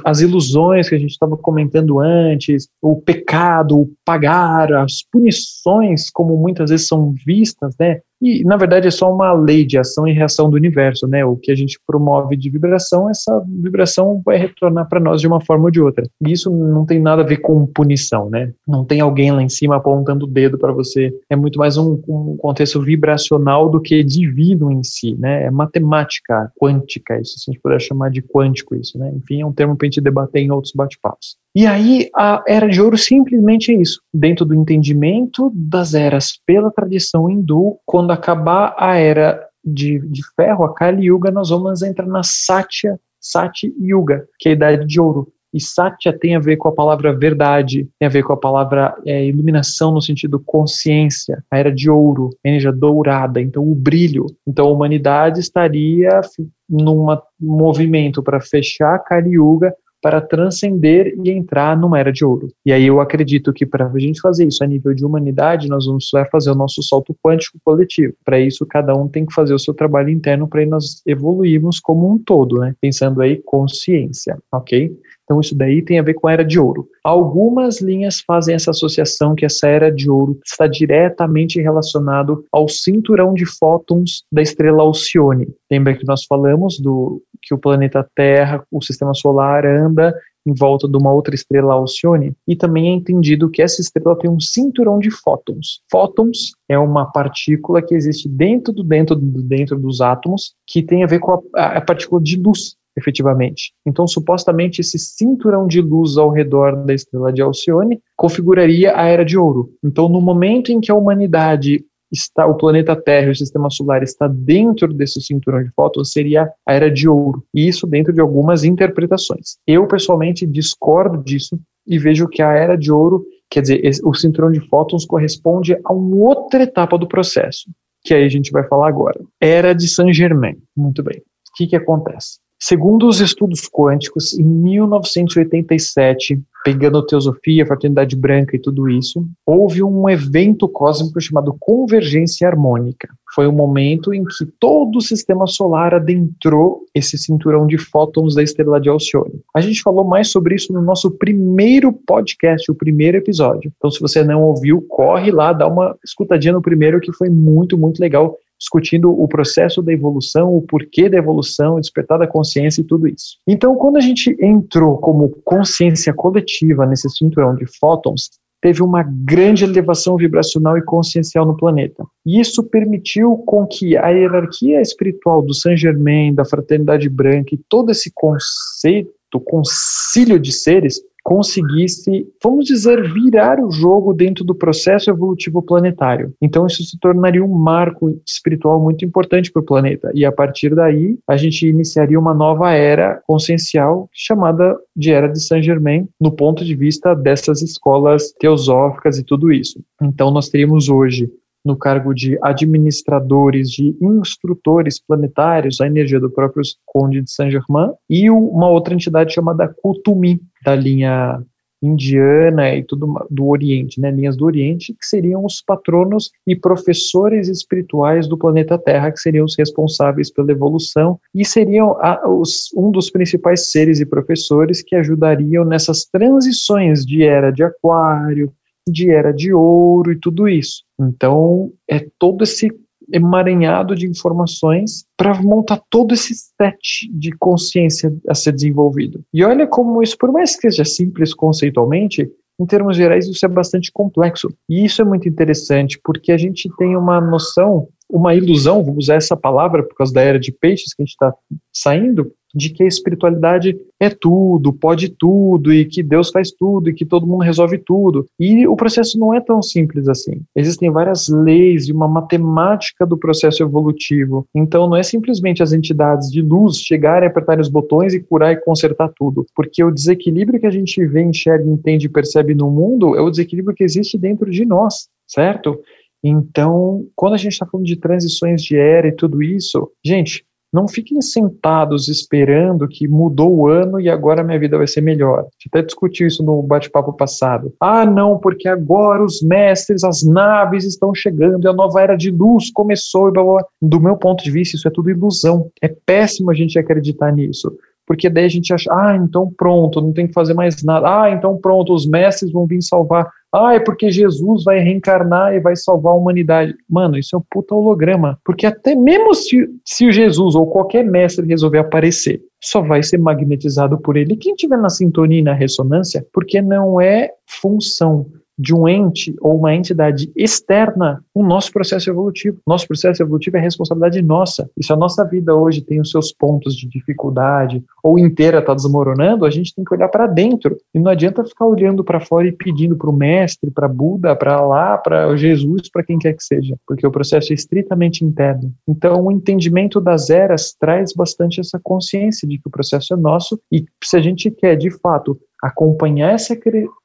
as ilusões que a gente estava comentando antes, o pecado, o pagar, as punições, como muitas vezes são vistas, né? E, na verdade, é só uma lei de ação e reação do universo, né? O que a gente promove de vibração, essa vibração vai retornar para nós de uma forma ou de outra. E isso não tem nada a ver com punição, né? Não tem alguém lá em cima apontando o dedo para você. É muito mais um, um, contexto vibracional do que divino em si, né? É matemática quântica, isso se a gente puder chamar de quântico isso, né? Enfim, é um termo para a gente debater em outros bate-papos. E aí, a Era de Ouro simplesmente é isso. Dentro do entendimento das eras pela tradição hindu, quando acabar a Era de, de Ferro, a Kali Yuga, nós vamos entrar na Satya, Sati Yuga, que é a Idade de Ouro. E Satya tem a ver com a palavra verdade, tem a ver com a palavra é, iluminação no sentido consciência, a era de ouro, energia dourada, então o brilho. Então a humanidade estaria num movimento para fechar Kali Yuga, para transcender e entrar numa era de ouro. E aí eu acredito que para a gente fazer isso a nível de humanidade, nós vamos fazer o nosso salto quântico coletivo. Para isso, cada um tem que fazer o seu trabalho interno para nós evoluirmos como um todo, né? Pensando aí consciência, ok? Então, isso daí tem a ver com a era de ouro. Algumas linhas fazem essa associação que essa era de ouro está diretamente relacionado ao cinturão de fótons da estrela Alcione. Lembra que nós falamos do que o planeta Terra, o sistema solar anda em volta de uma outra estrela Alcione, e também é entendido que essa estrela tem um cinturão de fótons. Fótons é uma partícula que existe dentro do dentro do dentro dos átomos, que tem a ver com a, a partícula de luz efetivamente. Então, supostamente, esse cinturão de luz ao redor da estrela de Alcione configuraria a Era de Ouro. Então, no momento em que a humanidade está, o planeta Terra, o sistema solar está dentro desse cinturão de fótons, seria a Era de Ouro. E isso dentro de algumas interpretações. Eu, pessoalmente, discordo disso e vejo que a Era de Ouro, quer dizer, o cinturão de fótons corresponde a uma outra etapa do processo, que aí a gente vai falar agora. Era de Saint Germain. Muito bem. O que, que acontece? Segundo os estudos quânticos, em 1987, pegando teosofia, fraternidade branca e tudo isso, houve um evento cósmico chamado convergência harmônica. Foi o um momento em que todo o sistema solar adentrou esse cinturão de fótons da estrela de Alcione. A gente falou mais sobre isso no nosso primeiro podcast, o primeiro episódio. Então, se você não ouviu, corre lá, dá uma escutadinha no primeiro que foi muito, muito legal discutindo o processo da evolução, o porquê da evolução, o despertar da consciência e tudo isso. Então, quando a gente entrou como consciência coletiva nesse cinturão de fótons, teve uma grande elevação vibracional e consciencial no planeta. E isso permitiu com que a hierarquia espiritual do Saint Germain, da Fraternidade Branca e todo esse conceito, concílio de seres, conseguisse, vamos dizer, virar o jogo dentro do processo evolutivo planetário. Então isso se tornaria um marco espiritual muito importante para o planeta. E a partir daí, a gente iniciaria uma nova era consciencial chamada de Era de Saint Germain, no ponto de vista dessas escolas teosóficas e tudo isso. Então nós teríamos hoje no cargo de administradores, de instrutores planetários, a energia do próprio Conde de Saint-Germain, e uma outra entidade chamada Kutumi, da linha indiana e tudo do Oriente, né, linhas do Oriente, que seriam os patronos e professores espirituais do planeta Terra, que seriam os responsáveis pela evolução e seriam a, os, um dos principais seres e professores que ajudariam nessas transições de era de Aquário, de era de ouro e tudo isso. Então, é todo esse emaranhado de informações para montar todo esse set de consciência a ser desenvolvido. E olha como isso, por mais que seja simples conceitualmente, em termos gerais, isso é bastante complexo. E isso é muito interessante, porque a gente tem uma noção, uma ilusão, vou usar essa palavra por causa da era de peixes que a gente está saindo, de que a espiritualidade é tudo, pode tudo, e que Deus faz tudo, e que todo mundo resolve tudo. E o processo não é tão simples assim. Existem várias leis e uma matemática do processo evolutivo. Então não é simplesmente as entidades de luz chegarem, apertarem os botões e curar e consertar tudo. Porque o desequilíbrio que a gente vê, enxerga, entende e percebe no mundo é o desequilíbrio que existe dentro de nós, certo? Então, quando a gente está falando de transições de era e tudo isso, gente, não fiquem sentados esperando que mudou o ano e agora minha vida vai ser melhor. A gente até discutiu isso no bate-papo passado. Ah, não, porque agora os mestres, as naves estão chegando e a nova era de luz começou. E blá, blá. Do meu ponto de vista, isso é tudo ilusão. É péssimo a gente acreditar nisso porque daí a gente acha, ah, então pronto, não tem que fazer mais nada. Ah, então pronto, os mestres vão vir salvar. Ah, é porque Jesus vai reencarnar e vai salvar a humanidade. Mano, isso é um puta holograma. Porque até mesmo se, se o Jesus ou qualquer mestre resolver aparecer, só vai ser magnetizado por ele quem tiver na sintonia e na ressonância, porque não é função de um ente ou uma entidade externa o nosso processo evolutivo. Nosso processo evolutivo é responsabilidade nossa. E se a nossa vida hoje tem os seus pontos de dificuldade ou inteira está desmoronando, a gente tem que olhar para dentro. E não adianta ficar olhando para fora e pedindo para o mestre, para Buda, para lá, para Jesus, para quem quer que seja, porque o processo é estritamente interno. Então, o entendimento das eras traz bastante essa consciência de que o processo é nosso e se a gente quer, de fato, acompanhar essa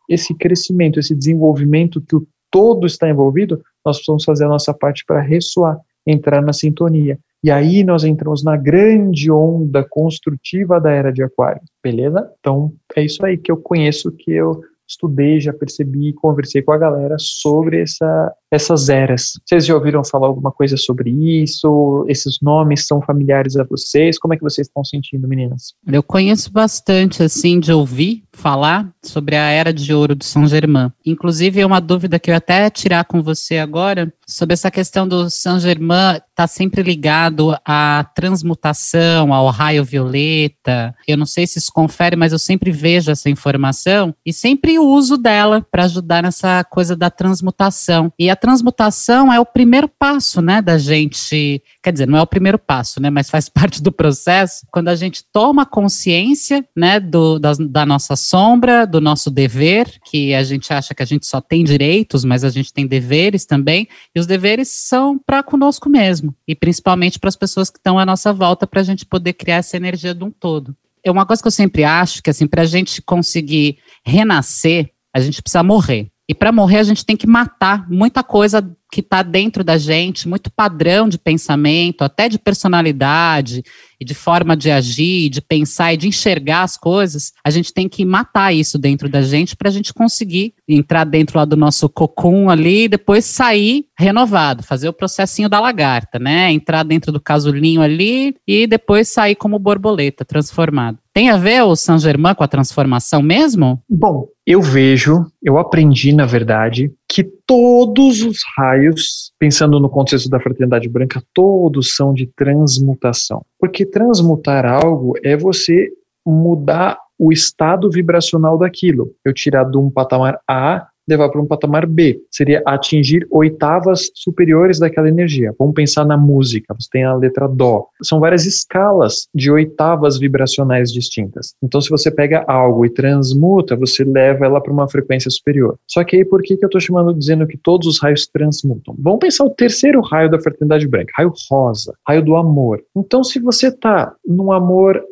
esse crescimento, esse desenvolvimento que o todo está envolvido, nós precisamos fazer a nossa parte para ressoar, entrar na sintonia. E aí nós entramos na grande onda construtiva da era de Aquário, beleza? Então é isso aí que eu conheço, que eu estudei, já percebi, conversei com a galera sobre essa, essas eras. Vocês já ouviram falar alguma coisa sobre isso? Esses nomes são familiares a vocês? Como é que vocês estão sentindo, meninas? Eu conheço bastante, assim, de ouvir falar sobre a Era de Ouro de São Germain. Inclusive, é uma dúvida que eu até tirar com você agora, sobre essa questão do São Germain está sempre ligado à transmutação, ao raio violeta. Eu não sei se isso confere, mas eu sempre vejo essa informação e sempre uso dela para ajudar nessa coisa da transmutação. E a transmutação é o primeiro passo, né, da gente, quer dizer, não é o primeiro passo, né, mas faz parte do processo, quando a gente toma consciência, né, do, da, da nossa sombra, do nosso dever, que a gente acha que a gente só tem direitos, mas a gente tem deveres também, e os deveres são para conosco mesmo, e principalmente para as pessoas que estão à nossa volta, para a gente poder criar essa energia de um todo. É uma coisa que eu sempre acho que, assim, para a gente conseguir renascer, a gente precisa morrer. E para morrer, a gente tem que matar muita coisa que está dentro da gente, muito padrão de pensamento, até de personalidade, e de forma de agir, de pensar e de enxergar as coisas, a gente tem que matar isso dentro da gente para a gente conseguir entrar dentro lá do nosso cocum ali e depois sair renovado, fazer o processinho da lagarta, né? Entrar dentro do casulinho ali e depois sair como borboleta, transformado. Tem a ver o Saint Germain com a transformação mesmo? Bom, eu vejo, eu aprendi, na verdade, que todos os raios, pensando no contexto da fraternidade branca, todos são de transmutação. Porque transmutar algo é você mudar o estado vibracional daquilo. Eu tirar de um patamar A levar para um patamar B. Seria atingir oitavas superiores daquela energia. Vamos pensar na música. Você tem a letra Dó. São várias escalas de oitavas vibracionais distintas. Então, se você pega algo e transmuta, você leva ela para uma frequência superior. Só que aí, por que, que eu estou chamando, dizendo que todos os raios transmutam? Vamos pensar o terceiro raio da fraternidade branca, raio rosa, raio do amor. Então, se você está num amor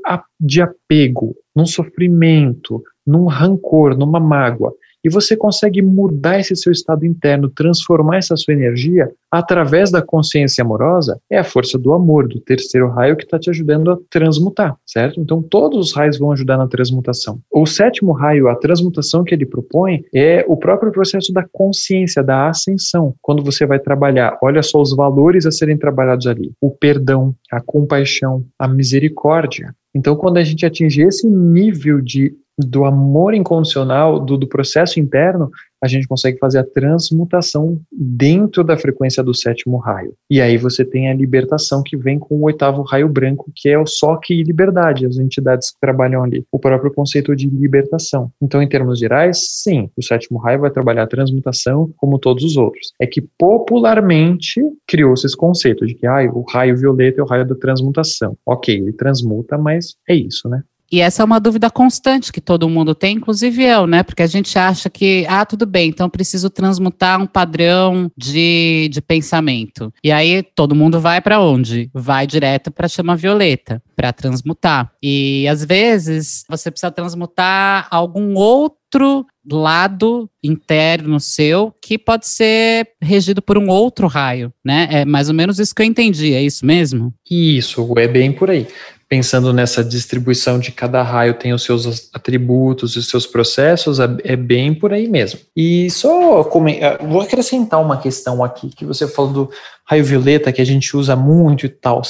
de apego, num sofrimento, num rancor, numa mágoa, e você consegue mudar esse seu estado interno, transformar essa sua energia através da consciência amorosa, é a força do amor, do terceiro raio que está te ajudando a transmutar, certo? Então todos os raios vão ajudar na transmutação. O sétimo raio, a transmutação que ele propõe, é o próprio processo da consciência, da ascensão. Quando você vai trabalhar, olha só os valores a serem trabalhados ali: o perdão, a compaixão, a misericórdia. Então, quando a gente atinge esse nível de do amor incondicional, do, do processo interno, a gente consegue fazer a transmutação dentro da frequência do sétimo raio. E aí você tem a libertação que vem com o oitavo raio branco, que é o soque e liberdade, as entidades que trabalham ali, o próprio conceito de libertação. Então, em termos gerais, sim, o sétimo raio vai trabalhar a transmutação como todos os outros. É que popularmente criou-se esse conceito de que ah, o raio violeta é o raio da transmutação. Ok, ele transmuta, mas é isso, né? E essa é uma dúvida constante que todo mundo tem, inclusive eu, né? Porque a gente acha que, ah, tudo bem, então preciso transmutar um padrão de, de pensamento. E aí todo mundo vai para onde? Vai direto para chama violeta, para transmutar. E às vezes você precisa transmutar algum outro lado interno seu que pode ser regido por um outro raio, né? É mais ou menos isso que eu entendi, é isso mesmo? Isso, é bem por aí pensando nessa distribuição de cada raio tem os seus atributos, os seus processos, é, é bem por aí mesmo. E só é, vou acrescentar uma questão aqui que você falou do raio violeta que a gente usa muito e tal.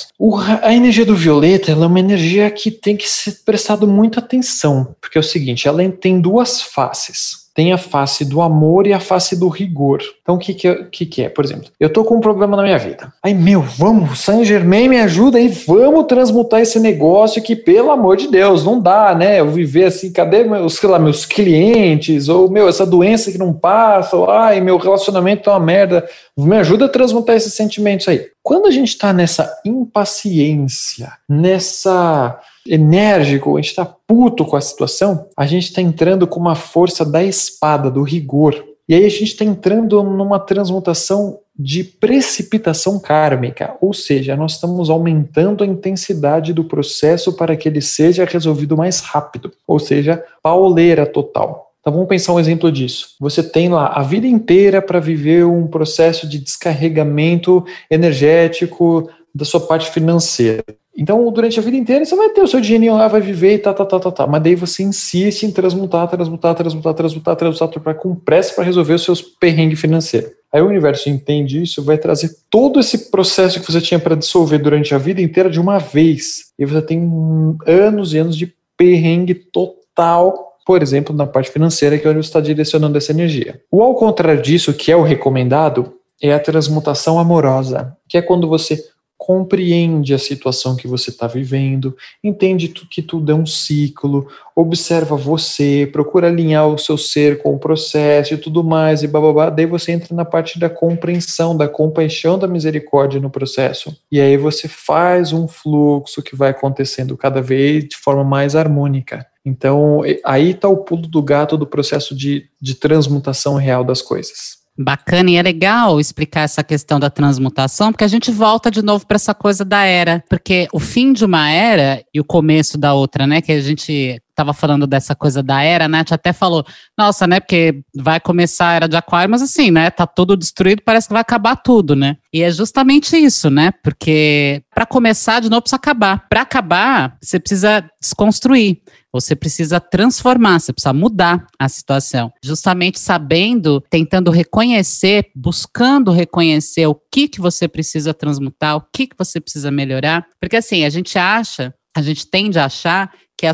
A energia do violeta é uma energia que tem que ser prestado muita atenção, porque é o seguinte, ela tem duas faces tem a face do amor e a face do rigor. Então, o que que, que que é? Por exemplo, eu tô com um problema na minha vida. Aí, meu, vamos, Saint Germain me ajuda aí, vamos transmutar esse negócio que, pelo amor de Deus, não dá, né? Eu viver assim, cadê meus, sei lá, meus clientes? Ou, meu, essa doença que não passa, ou, ai, meu relacionamento é uma merda. Me ajuda a transmutar esses sentimentos aí. Quando a gente tá nessa impaciência, nessa enérgico, a gente está puto com a situação, a gente está entrando com uma força da espada, do rigor. E aí a gente está entrando numa transmutação de precipitação kármica, ou seja, nós estamos aumentando a intensidade do processo para que ele seja resolvido mais rápido, ou seja, pauleira total. Então vamos pensar um exemplo disso. Você tem lá a vida inteira para viver um processo de descarregamento energético da sua parte financeira. Então, durante a vida inteira, você vai ter o seu dinheirinho lá, vai viver e tá, tá, tá, tá, tá. Mas daí você insiste em transmutar, transmutar, transmutar, transmutar, transmutar, para com pressa para resolver os seus perrengues financeiros. Aí o universo entende isso, vai trazer todo esse processo que você tinha para dissolver durante a vida inteira de uma vez. E você tem anos e anos de perrengue total por exemplo, na parte financeira, que é onde você está direcionando essa energia. O ao contrário disso, que é o recomendado, é a transmutação amorosa, que é quando você compreende a situação que você está vivendo, entende que tudo é um ciclo, observa você, procura alinhar o seu ser com o processo e tudo mais, e bababá, daí você entra na parte da compreensão, da compaixão, da misericórdia no processo. E aí você faz um fluxo que vai acontecendo cada vez de forma mais harmônica. Então, aí está o pulo do gato do processo de, de transmutação real das coisas. Bacana, e é legal explicar essa questão da transmutação, porque a gente volta de novo para essa coisa da era, porque o fim de uma era e o começo da outra, né? Que a gente estava falando dessa coisa da era, né? A gente até falou, nossa, né? Porque vai começar a era de aquário, mas assim, né? Tá tudo destruído, parece que vai acabar tudo, né? E é justamente isso, né? Porque para começar de novo precisa acabar. Para acabar, você precisa desconstruir. Você precisa transformar, você precisa mudar a situação. Justamente sabendo, tentando reconhecer, buscando reconhecer o que, que você precisa transmutar, o que, que você precisa melhorar. Porque assim, a gente acha a gente tende a achar que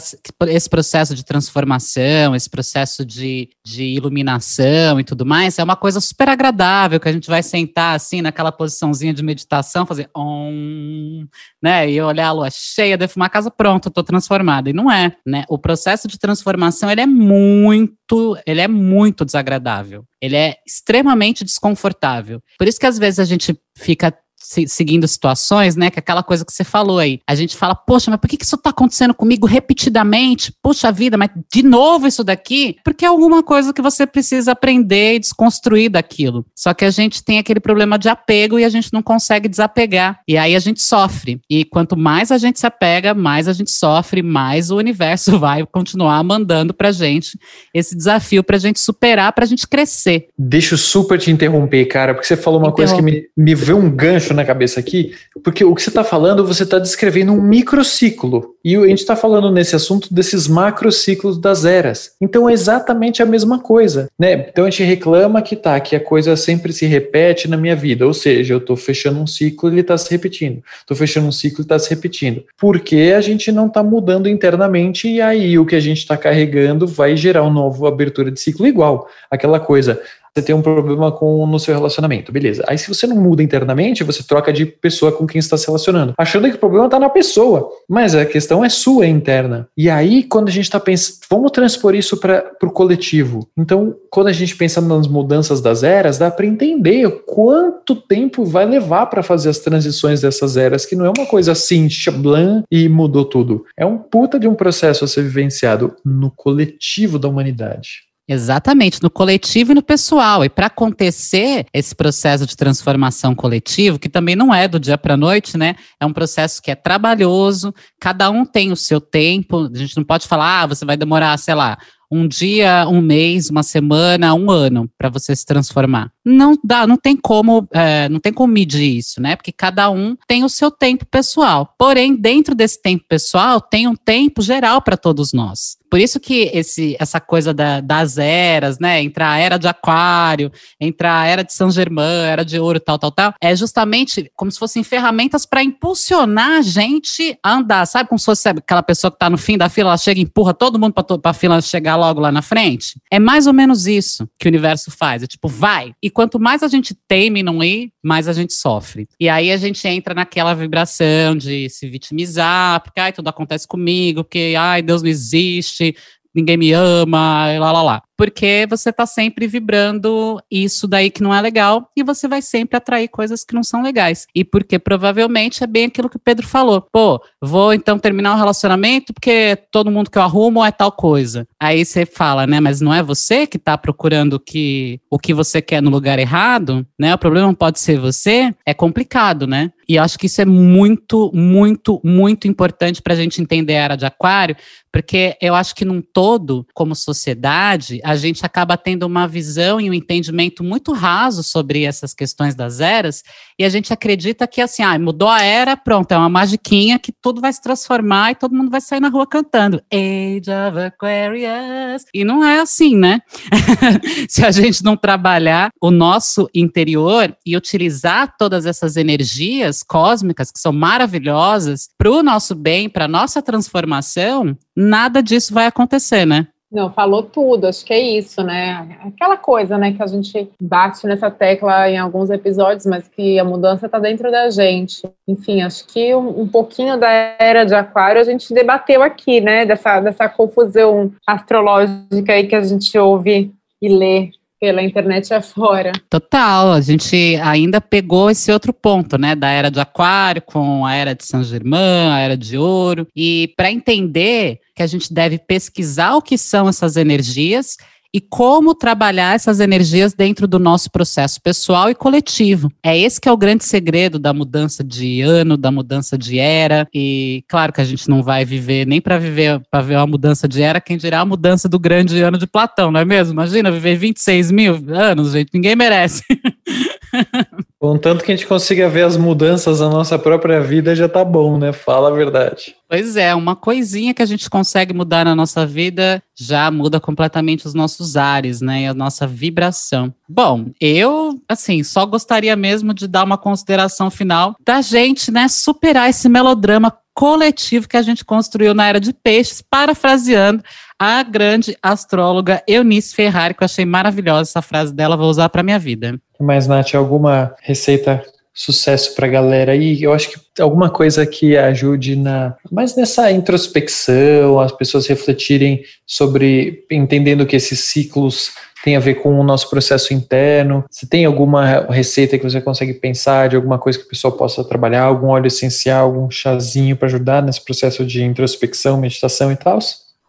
esse processo de transformação, esse processo de, de iluminação e tudo mais, é uma coisa super agradável, que a gente vai sentar assim naquela posiçãozinha de meditação, fazer om, né, e olhar a lua cheia, defumar a casa, pronto, estou transformada. E não é, né? O processo de transformação, ele é muito, ele é muito desagradável. Ele é extremamente desconfortável. Por isso que às vezes a gente fica seguindo situações, né? Que é aquela coisa que você falou aí. A gente fala, poxa, mas por que, que isso tá acontecendo comigo repetidamente? Puxa vida, mas de novo isso daqui? Porque é alguma coisa que você precisa aprender e desconstruir daquilo. Só que a gente tem aquele problema de apego e a gente não consegue desapegar. E aí a gente sofre. E quanto mais a gente se apega, mais a gente sofre, mais o universo vai continuar mandando pra gente esse desafio pra gente superar, pra gente crescer. Deixa eu super te interromper, cara, porque você falou uma coisa que me, me veio um gancho na cabeça aqui, porque o que você está falando, você está descrevendo um microciclo. E a gente está falando nesse assunto desses macrociclos das eras. Então é exatamente a mesma coisa, né? Então a gente reclama que tá, que a coisa sempre se repete na minha vida, ou seja, eu estou fechando um ciclo e ele está se repetindo. Estou fechando um ciclo e está se repetindo. Porque a gente não está mudando internamente e aí o que a gente está carregando vai gerar uma nova abertura de ciclo igual. Aquela coisa, você tem um problema com no seu relacionamento, beleza. Aí se você não muda internamente, você troca de pessoa com quem está se relacionando, achando que o problema está na pessoa, mas a questão é sua interna. E aí quando a gente está pensando, vamos transpor isso para o coletivo. Então, quando a gente pensa nas mudanças das eras, dá para entender quanto tempo vai levar para fazer as transições dessas eras, que não é uma coisa assim, chablan e mudou tudo. É um puta de um processo a ser vivenciado no coletivo da humanidade. Exatamente, no coletivo e no pessoal. E para acontecer esse processo de transformação coletivo, que também não é do dia para a noite, né? É um processo que é trabalhoso, cada um tem o seu tempo. A gente não pode falar, ah, você vai demorar, sei lá, um dia, um mês, uma semana, um ano para você se transformar. Não dá, não tem como, é, não tem como medir isso, né? Porque cada um tem o seu tempo pessoal. Porém, dentro desse tempo pessoal, tem um tempo geral para todos nós. Por isso que esse, essa coisa da, das eras, né? Entre a era de aquário, entre a era de São Germain, era de ouro, tal, tal, tal, é justamente como se fossem ferramentas para impulsionar a gente a andar. Sabe como se fosse aquela pessoa que está no fim da fila, ela chega e empurra todo mundo para a fila chegar logo lá na frente? É mais ou menos isso que o universo faz. É tipo, vai. E quanto mais a gente teme não ir, mais a gente sofre. E aí a gente entra naquela vibração de se vitimizar, porque ai, tudo acontece comigo, porque ai, Deus não existe, ninguém me ama, lá lá lá porque você está sempre vibrando isso daí que não é legal e você vai sempre atrair coisas que não são legais. E porque provavelmente é bem aquilo que o Pedro falou. Pô, vou então terminar um relacionamento porque todo mundo que eu arrumo é tal coisa. Aí você fala, né, mas não é você que está procurando que, o que você quer no lugar errado, né? O problema pode ser você. É complicado, né? E acho que isso é muito, muito, muito importante para a gente entender a era de Aquário, porque eu acho que num todo, como sociedade, a gente acaba tendo uma visão e um entendimento muito raso sobre essas questões das eras, e a gente acredita que assim, ah, mudou a era, pronto, é uma magiquinha que tudo vai se transformar e todo mundo vai sair na rua cantando Age of Aquarius. E não é assim, né? se a gente não trabalhar o nosso interior e utilizar todas essas energias cósmicas que são maravilhosas para o nosso bem, para nossa transformação, nada disso vai acontecer, né? Não, falou tudo, acho que é isso, né? Aquela coisa, né, que a gente bate nessa tecla em alguns episódios, mas que a mudança está dentro da gente. Enfim, acho que um, um, pouquinho da era de aquário a gente debateu aqui, né? Dessa, dessa confusão astrológica aí que a gente ouve e lê pela internet afora. Total, a gente ainda pegou esse outro ponto, né, da era de Aquário com a era de São Germain, a era de Ouro, e para entender que a gente deve pesquisar o que são essas energias e como trabalhar essas energias dentro do nosso processo pessoal e coletivo. É esse que é o grande segredo da mudança de ano, da mudança de era. E claro que a gente não vai viver nem para viver para ver uma mudança de era, quem dirá a mudança do grande ano de Platão, não é mesmo? Imagina viver 26 mil anos, gente, ninguém merece. Contanto que a gente consiga ver as mudanças na nossa própria vida, já tá bom, né? Fala a verdade. Pois é, uma coisinha que a gente consegue mudar na nossa vida já muda completamente os nossos ares, né? E a nossa vibração. Bom, eu, assim, só gostaria mesmo de dar uma consideração final da gente, né, superar esse melodrama coletivo que a gente construiu na Era de Peixes, parafraseando a grande astróloga Eunice Ferrari, que eu achei maravilhosa essa frase dela, vou usar para minha vida. Mas, Nath, alguma receita sucesso para a galera aí? Eu acho que alguma coisa que ajude na, mais nessa introspecção, as pessoas refletirem sobre entendendo que esses ciclos têm a ver com o nosso processo interno. Se tem alguma receita que você consegue pensar de alguma coisa que a pessoa possa trabalhar, algum óleo essencial, algum chazinho para ajudar nesse processo de introspecção, meditação e tal?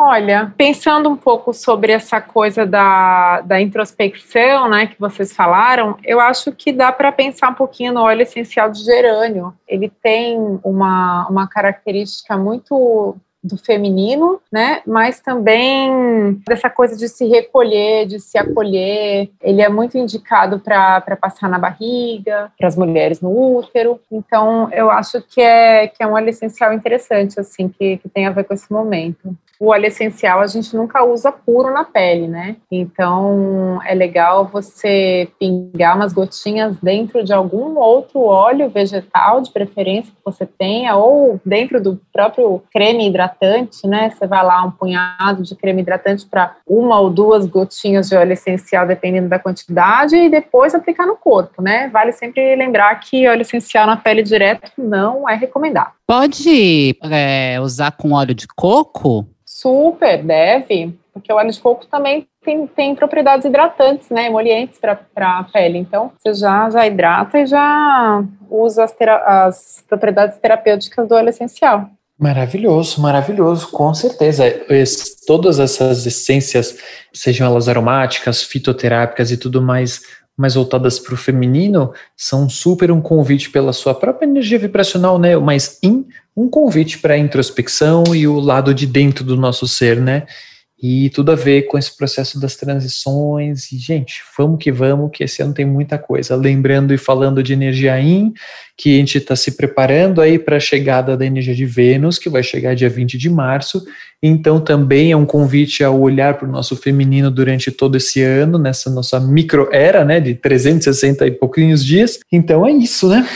Olha, pensando um pouco sobre essa coisa da, da introspecção, né, que vocês falaram, eu acho que dá para pensar um pouquinho no óleo essencial de gerânio. Ele tem uma, uma característica muito do feminino, né? Mas também dessa coisa de se recolher, de se acolher. Ele é muito indicado para passar na barriga, para as mulheres no útero. Então, eu acho que é, que é um óleo essencial interessante, assim, que, que tem a ver com esse momento o óleo essencial a gente nunca usa puro na pele, né? Então é legal você pingar umas gotinhas dentro de algum outro óleo vegetal, de preferência que você tenha, ou dentro do próprio creme hidratante, né? Você vai lá um punhado de creme hidratante para uma ou duas gotinhas de óleo essencial, dependendo da quantidade, e depois aplicar no corpo, né? Vale sempre lembrar que óleo essencial na pele direto não é recomendado. Pode é, usar com óleo de coco? Super, deve, porque o óleo de coco também tem, tem propriedades hidratantes, né, emolientes para a pele. Então, você já, já hidrata e já usa as, as propriedades terapêuticas do óleo essencial. Maravilhoso, maravilhoso, com certeza. Es, todas essas essências, sejam elas aromáticas, fitoterápicas e tudo mais, mais voltadas para o feminino, são super um convite pela sua própria energia vibracional, né? Mas in um convite para a introspecção e o lado de dentro do nosso ser, né? E tudo a ver com esse processo das transições. E, gente, vamos que vamos, que esse ano tem muita coisa. Lembrando e falando de energia in, que a gente está se preparando aí para a chegada da energia de Vênus, que vai chegar dia 20 de março. Então, também é um convite ao olhar para o nosso feminino durante todo esse ano, nessa nossa micro-era, né, de 360 e pouquinhos dias. Então, é isso, né?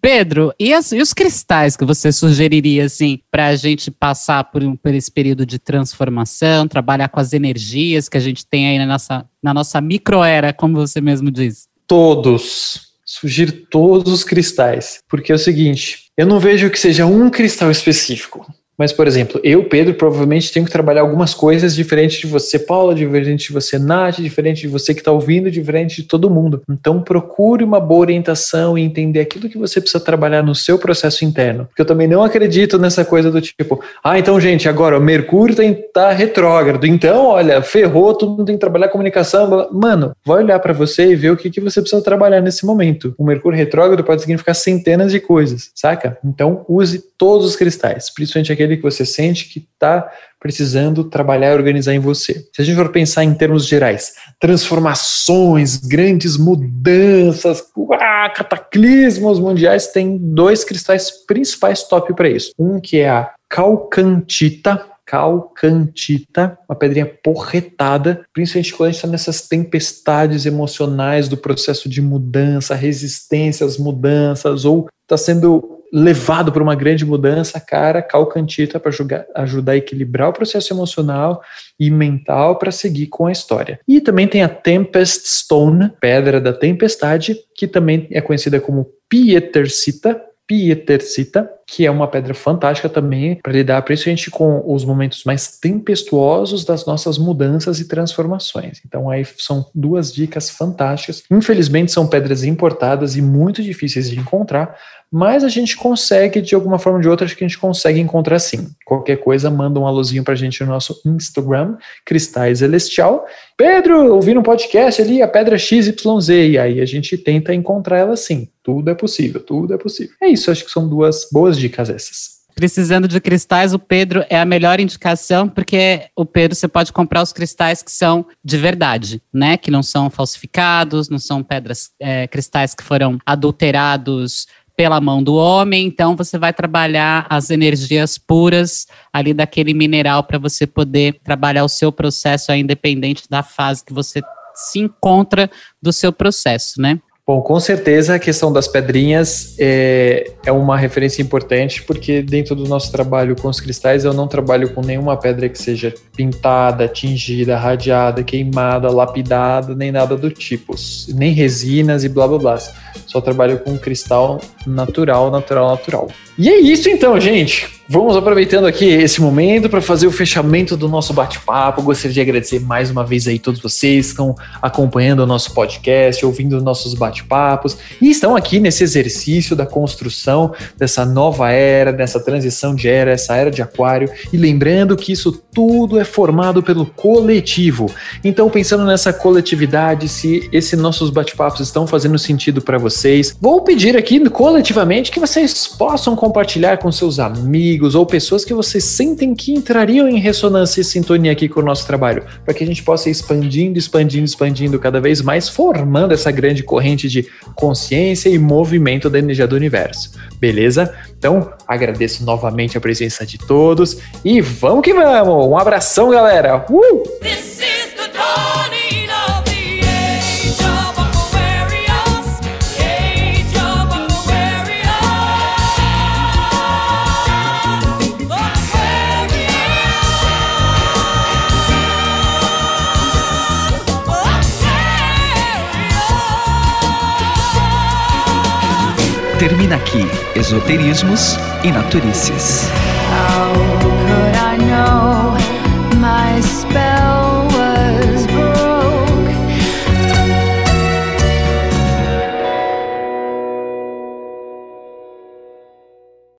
Pedro, e, as, e, os cristais que você sugeriria, assim, para a gente passar por, por, esse período de transformação, trabalhar com as energias que a gente tem aí na nossa, na nossa microera, como você mesmo diz? Todos. Sugiro todos os cristais. Porque é o seguinte, eu não vejo que seja um cristal específico. Mas, por exemplo, eu, Pedro, provavelmente tenho que trabalhar algumas coisas diferentes de você, Paula, diferente de você, Nath, diferente de você que está ouvindo, diferente de todo mundo. Então, procure uma boa orientação e entender aquilo que você precisa trabalhar no seu processo interno. Porque eu também não acredito nessa coisa do tipo, ah, então, gente, agora o Mercúrio está tá retrógrado, então, olha, ferrou, todo mundo tem que trabalhar comunicação. Mano, vai olhar para você e ver o que, que você precisa trabalhar nesse momento. O Mercúrio retrógrado pode significar centenas de coisas, saca? Então, use todos os cristais, principalmente aquele que você sente que está precisando trabalhar e organizar em você. Se a gente for pensar em termos gerais, transformações, grandes mudanças, cataclismos mundiais, tem dois cristais principais top para isso. Um que é a calcantita, calcantita, uma pedrinha porretada, principalmente quando a gente está nessas tempestades emocionais do processo de mudança, resistência às mudanças, ou está sendo levado por uma grande mudança, cara, calcantita para ajudar a equilibrar o processo emocional e mental para seguir com a história. E também tem a Tempest Stone, pedra da tempestade, que também é conhecida como Pietercita, Pietercita, que é uma pedra fantástica também para lidar principalmente com os momentos mais tempestuosos das nossas mudanças e transformações. Então aí são duas dicas fantásticas. Infelizmente são pedras importadas e muito difíceis de encontrar, mas a gente consegue, de alguma forma ou de outra, acho que a gente consegue encontrar sim. Qualquer coisa, manda um alôzinho pra gente no nosso Instagram, Cristais Celestial. Pedro, ouvindo um podcast ali, a pedra XYZ, e aí a gente tenta encontrar ela sim. Tudo é possível, tudo é possível. É isso, acho que são duas boas dicas essas. precisando de cristais, o Pedro é a melhor indicação, porque o Pedro você pode comprar os cristais que são de verdade, né? Que não são falsificados, não são pedras, é, cristais que foram adulterados pela mão do homem, então você vai trabalhar as energias puras ali daquele mineral para você poder trabalhar o seu processo independente da fase que você se encontra do seu processo, né? Bom, com certeza a questão das pedrinhas é, é uma referência importante, porque dentro do nosso trabalho com os cristais, eu não trabalho com nenhuma pedra que seja pintada, tingida, radiada, queimada, lapidada, nem nada do tipo, nem resinas e blá blá blá. Só trabalho com cristal natural, natural, natural. E é isso então, gente. Vamos aproveitando aqui esse momento para fazer o fechamento do nosso bate-papo. Gostaria de agradecer mais uma vez aí todos vocês que estão acompanhando o nosso podcast, ouvindo nossos bate-papos e estão aqui nesse exercício da construção dessa nova era, dessa transição de era, essa era de aquário. E lembrando que isso tudo é formado pelo coletivo. Então, pensando nessa coletividade, se esses nossos bate-papos estão fazendo sentido para vocês, vou pedir aqui coletivamente que vocês possam compartilhar com seus amigos amigos ou pessoas que vocês sentem que entrariam em ressonância e sintonia aqui com o nosso trabalho, para que a gente possa ir expandindo, expandindo, expandindo cada vez mais, formando essa grande corrente de consciência e movimento da energia do universo. Beleza? Então, agradeço novamente a presença de todos e vamos que vamos! Um abração, galera! Uh! Termina aqui Esoterismos e Naturices. How could I know my